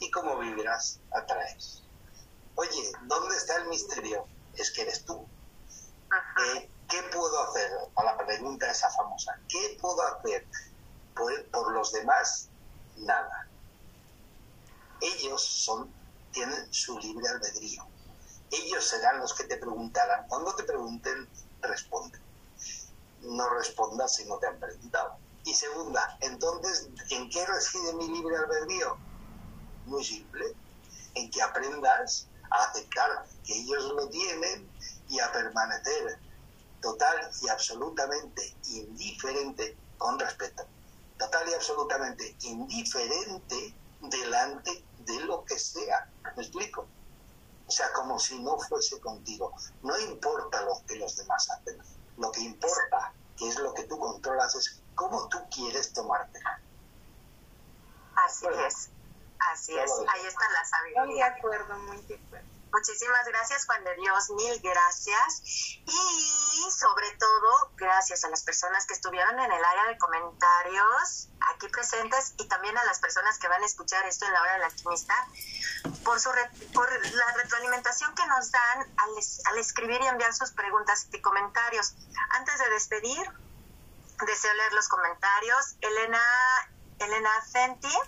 Y como vibras, atraes. Oye, ¿dónde está el misterio? Es que eres tú. Eh, ¿Qué puedo hacer? A la pregunta esa famosa. ¿Qué puedo hacer por, por los demás? Nada. Ellos son, tienen su libre albedrío. Ellos serán los que te preguntarán. Cuando te pregunten, responde no respondas si no te han preguntado. Y segunda, entonces, ¿en qué reside mi libre albedrío? Muy simple, en que aprendas a aceptar que ellos lo tienen y a permanecer total y absolutamente indiferente con respeto. Total y absolutamente indiferente delante de lo que sea. ¿Me explico? O sea, como si no fuese contigo. No importa lo que los demás hacen lo que importa, que es lo que tú controlas, es cómo tú quieres tomarte. Así es, así es. Ahí está la sabiduría. Muy de acuerdo, muy de acuerdo. Muchísimas gracias, Juan de Dios, mil gracias. Y sobre todo, gracias a las personas que estuvieron en el área de comentarios aquí presentes y también a las personas que van a escuchar esto en la hora del alquimista por, su por la retroalimentación que nos dan al, al escribir y enviar sus preguntas y comentarios. Antes de despedir, deseo leer los comentarios. Elena, Elena Fenti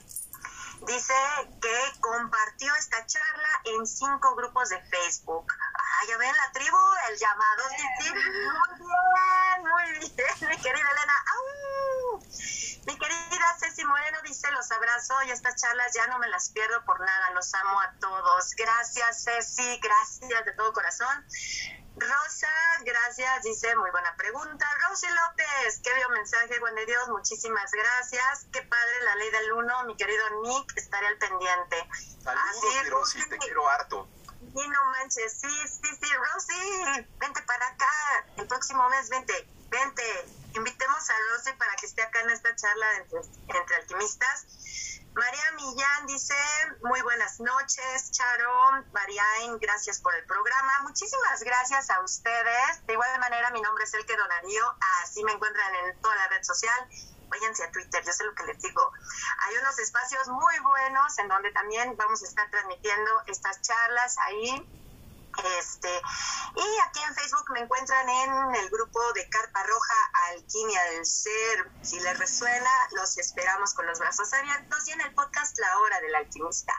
Dice que compartió esta charla en cinco grupos de Facebook. Ah, ya ven la tribu, el llamado. Sí, Muy bien, muy bien, mi querida Elena. Mi querida Ceci Moreno dice, los abrazo y estas charlas ya no me las pierdo por nada, los amo a todos. Gracias Ceci, gracias de todo corazón. Rosa, gracias, dice, muy buena pregunta. Rosy López, qué vio mensaje, Juan de Dios, muchísimas gracias. Qué padre la ley del uno, mi querido Nick, estaré al pendiente. Saludos, Rosy, te quiero harto. Y no manches, sí, sí, sí, Rosy, vente para acá, el próximo mes, vente, vente. Invitemos a Rosy para que esté acá en esta charla entre, entre alquimistas María Millán dice, muy buenas noches, Charo, Mariain, gracias por el programa. Muchísimas gracias a ustedes. De igual manera, mi nombre es Elke Donarío, así me encuentran en toda la red social. Váyanse a Twitter, yo sé lo que les digo. Hay unos espacios muy buenos en donde también vamos a estar transmitiendo estas charlas ahí este, y aquí en Facebook me encuentran en el grupo de Carpa Roja Alquimia del Ser. Si les resuena, los esperamos con los brazos abiertos y en el podcast La Hora del Alquimista.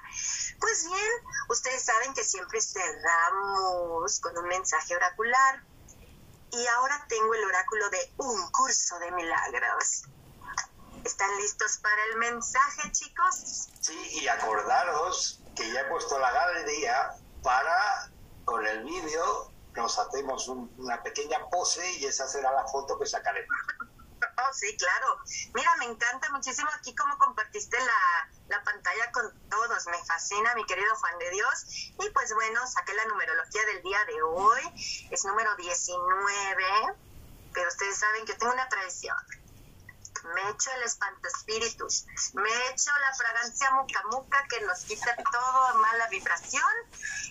Pues bien, ustedes saben que siempre cerramos con un mensaje oracular. Y ahora tengo el oráculo de un curso de milagros. ¿Están listos para el mensaje, chicos? Sí, y acordaros que ya he puesto la galería para con el vídeo nos hacemos una pequeña pose y esa será la foto que sacaremos. Oh, sí, claro. Mira, me encanta muchísimo aquí cómo compartiste la, la pantalla con todos. Me fascina, mi querido Juan de Dios. Y pues bueno, saqué la numerología del día de hoy. Es número 19. Pero ustedes saben que tengo una tradición me echo el espíritus, me echo la fragancia muca muca que nos quita todo mala vibración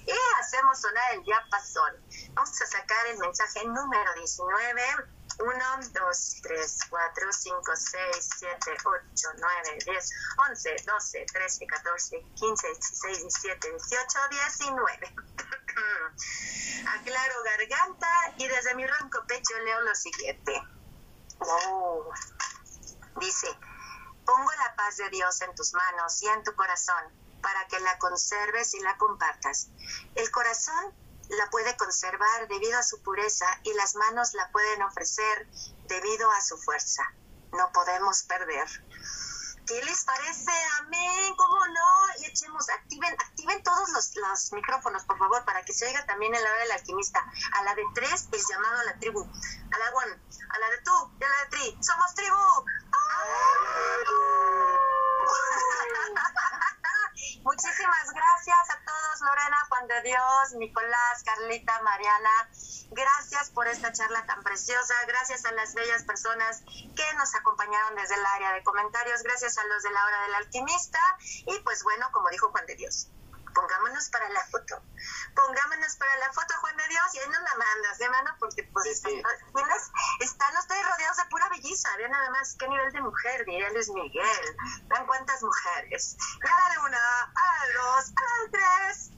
y hacemos sonar el diapasón. Vamos a sacar el mensaje número 19. 1, 2, 3, 4, 5, 6, 7, 8, 9, 10, 11, 12, 13, 14, 15, 16, 17, 18, 19. Aclaro garganta y desde mi ronco pecho leo lo siguiente. Oh. Dice, pongo la paz de Dios en tus manos y en tu corazón para que la conserves y la compartas. El corazón la puede conservar debido a su pureza y las manos la pueden ofrecer debido a su fuerza. No podemos perder. ¿Qué les parece? Amén, ¿cómo no? Y echemos, activen, activen todos los, los micrófonos, por favor, para que se oiga también en la hora del alquimista. A la de tres, el llamado a la tribu. A la one, a la de tú y a la de tri. ¡Somos tribu! *laughs* Muchísimas gracias a todos, Lorena, Juan de Dios, Nicolás, Carlita, Mariana. Gracias por esta charla tan preciosa. Gracias a las bellas personas que nos acompañaron desde el área de comentarios. Gracias a los de la hora del alquimista. Y pues bueno, como dijo Juan de Dios, pongámonos para la foto. Pongámonos para la foto, Juan de Dios, y ahí nos la mandas, ¿eh, mano? Porque pues Sí, sí. ¿tienes? están ustedes rodeados de pura belleza. Vean nada más qué nivel de mujer, diría Luis Miguel. Vean cuántas mujeres. Y a la de una, a la dos, a la de tres.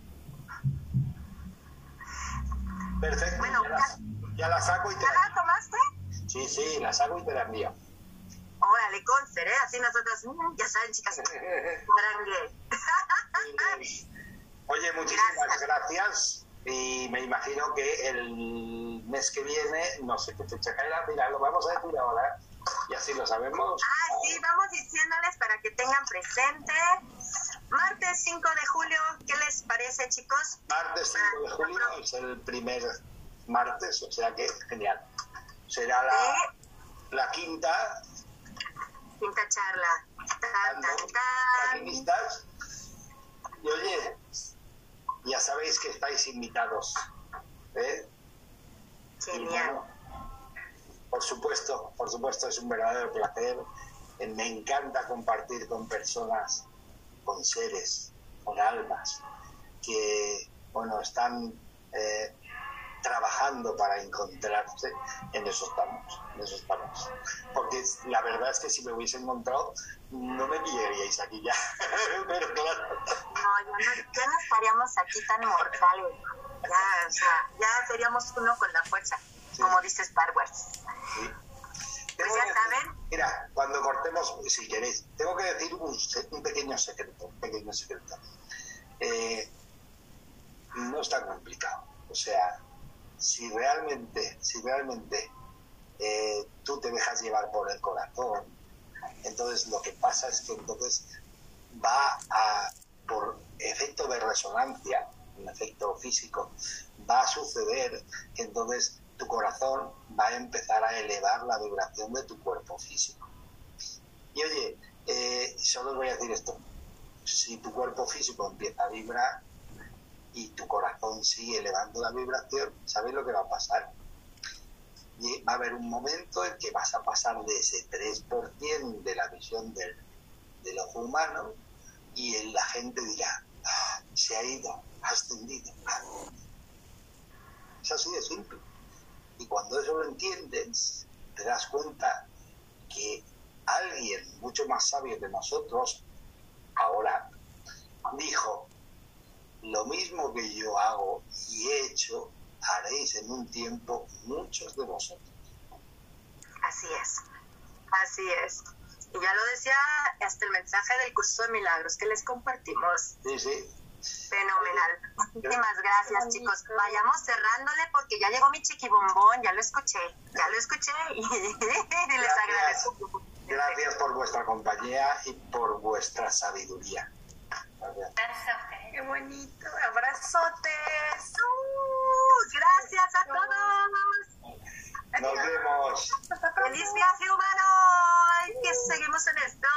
Perfecto. Bueno, ya, la, ya la saco y te ¿Ya la la tomaste? Sí, sí, la saco y te la envío. Órale, conser, ¿eh? Así nosotros, mm, ya saben, chicas, *laughs* merengue. Oye, muchísimas Gracias. gracias. Y me imagino que el mes que viene, no sé qué fecha caerá, mira, lo vamos a decir ahora y así lo sabemos. Ah, sí, vamos diciéndoles para que tengan presente. Martes 5 de julio, ¿qué les parece, chicos? Martes 5 de julio es el primer martes, o sea que genial. Será la, la quinta Quinta charla. Tan, tan, tan. Y oye, ya sabéis que estáis invitados. ¿eh? Genial. bueno, por supuesto, por supuesto, es un verdadero placer. Eh, Me encanta compartir con personas, con seres, con almas, que, bueno, están eh, trabajando para encontrarse. En eso estamos, en eso estamos. Porque la verdad es que si me hubiese encontrado, no me pillaríais aquí ya. *laughs* Pero claro, No, ya no, ya no estaríamos aquí tan mortales. Ya, o sea, ya seríamos uno con la fuerza, como dice Star Wars. sí. Pues Tengo ya que decir- saben. Mira, cuando cortemos, si queréis, tengo que decir un, un pequeño secreto, un pequeño secreto. Eh, no es tan complicado. O sea, si realmente, si realmente eh, tú te dejas llevar por el corazón, entonces lo que pasa es que entonces va a, por efecto de resonancia, un efecto físico, va a suceder que entonces tu corazón va a empezar a elevar la vibración de tu cuerpo físico. Y oye, eh, solo os voy a decir esto, si tu cuerpo físico empieza a vibrar y tu corazón sigue elevando la vibración, ¿sabéis lo que va a pasar? Y va a haber un momento en que vas a pasar de ese 3% de la visión del, del ojo humano y el- la gente dirá, "Ah, se ha ido, ha ascendido. Ah". Es así de simple. Y cuando eso lo entiendes, te das cuenta que alguien mucho más sabio que nosotros ahora dijo, lo mismo que yo hago y he hecho, haréis en un tiempo muchos de vosotros. Así es, así es. Y ya lo decía hasta el mensaje del curso de milagros que les compartimos. Sí, sí. Fenomenal. Muchísimas gracias, chicos. Vayamos cerrándole porque ya llegó mi chiquibombón, ya lo escuché, ya lo escuché y, *laughs* les agradezco. Gracias por vuestra compañía y por vuestra sabiduría. Gracias. Qué bonito. Abrazotes. Uh, gracias a todos. Nos vemos. Feliz viaje humano. Que seguimos en esto.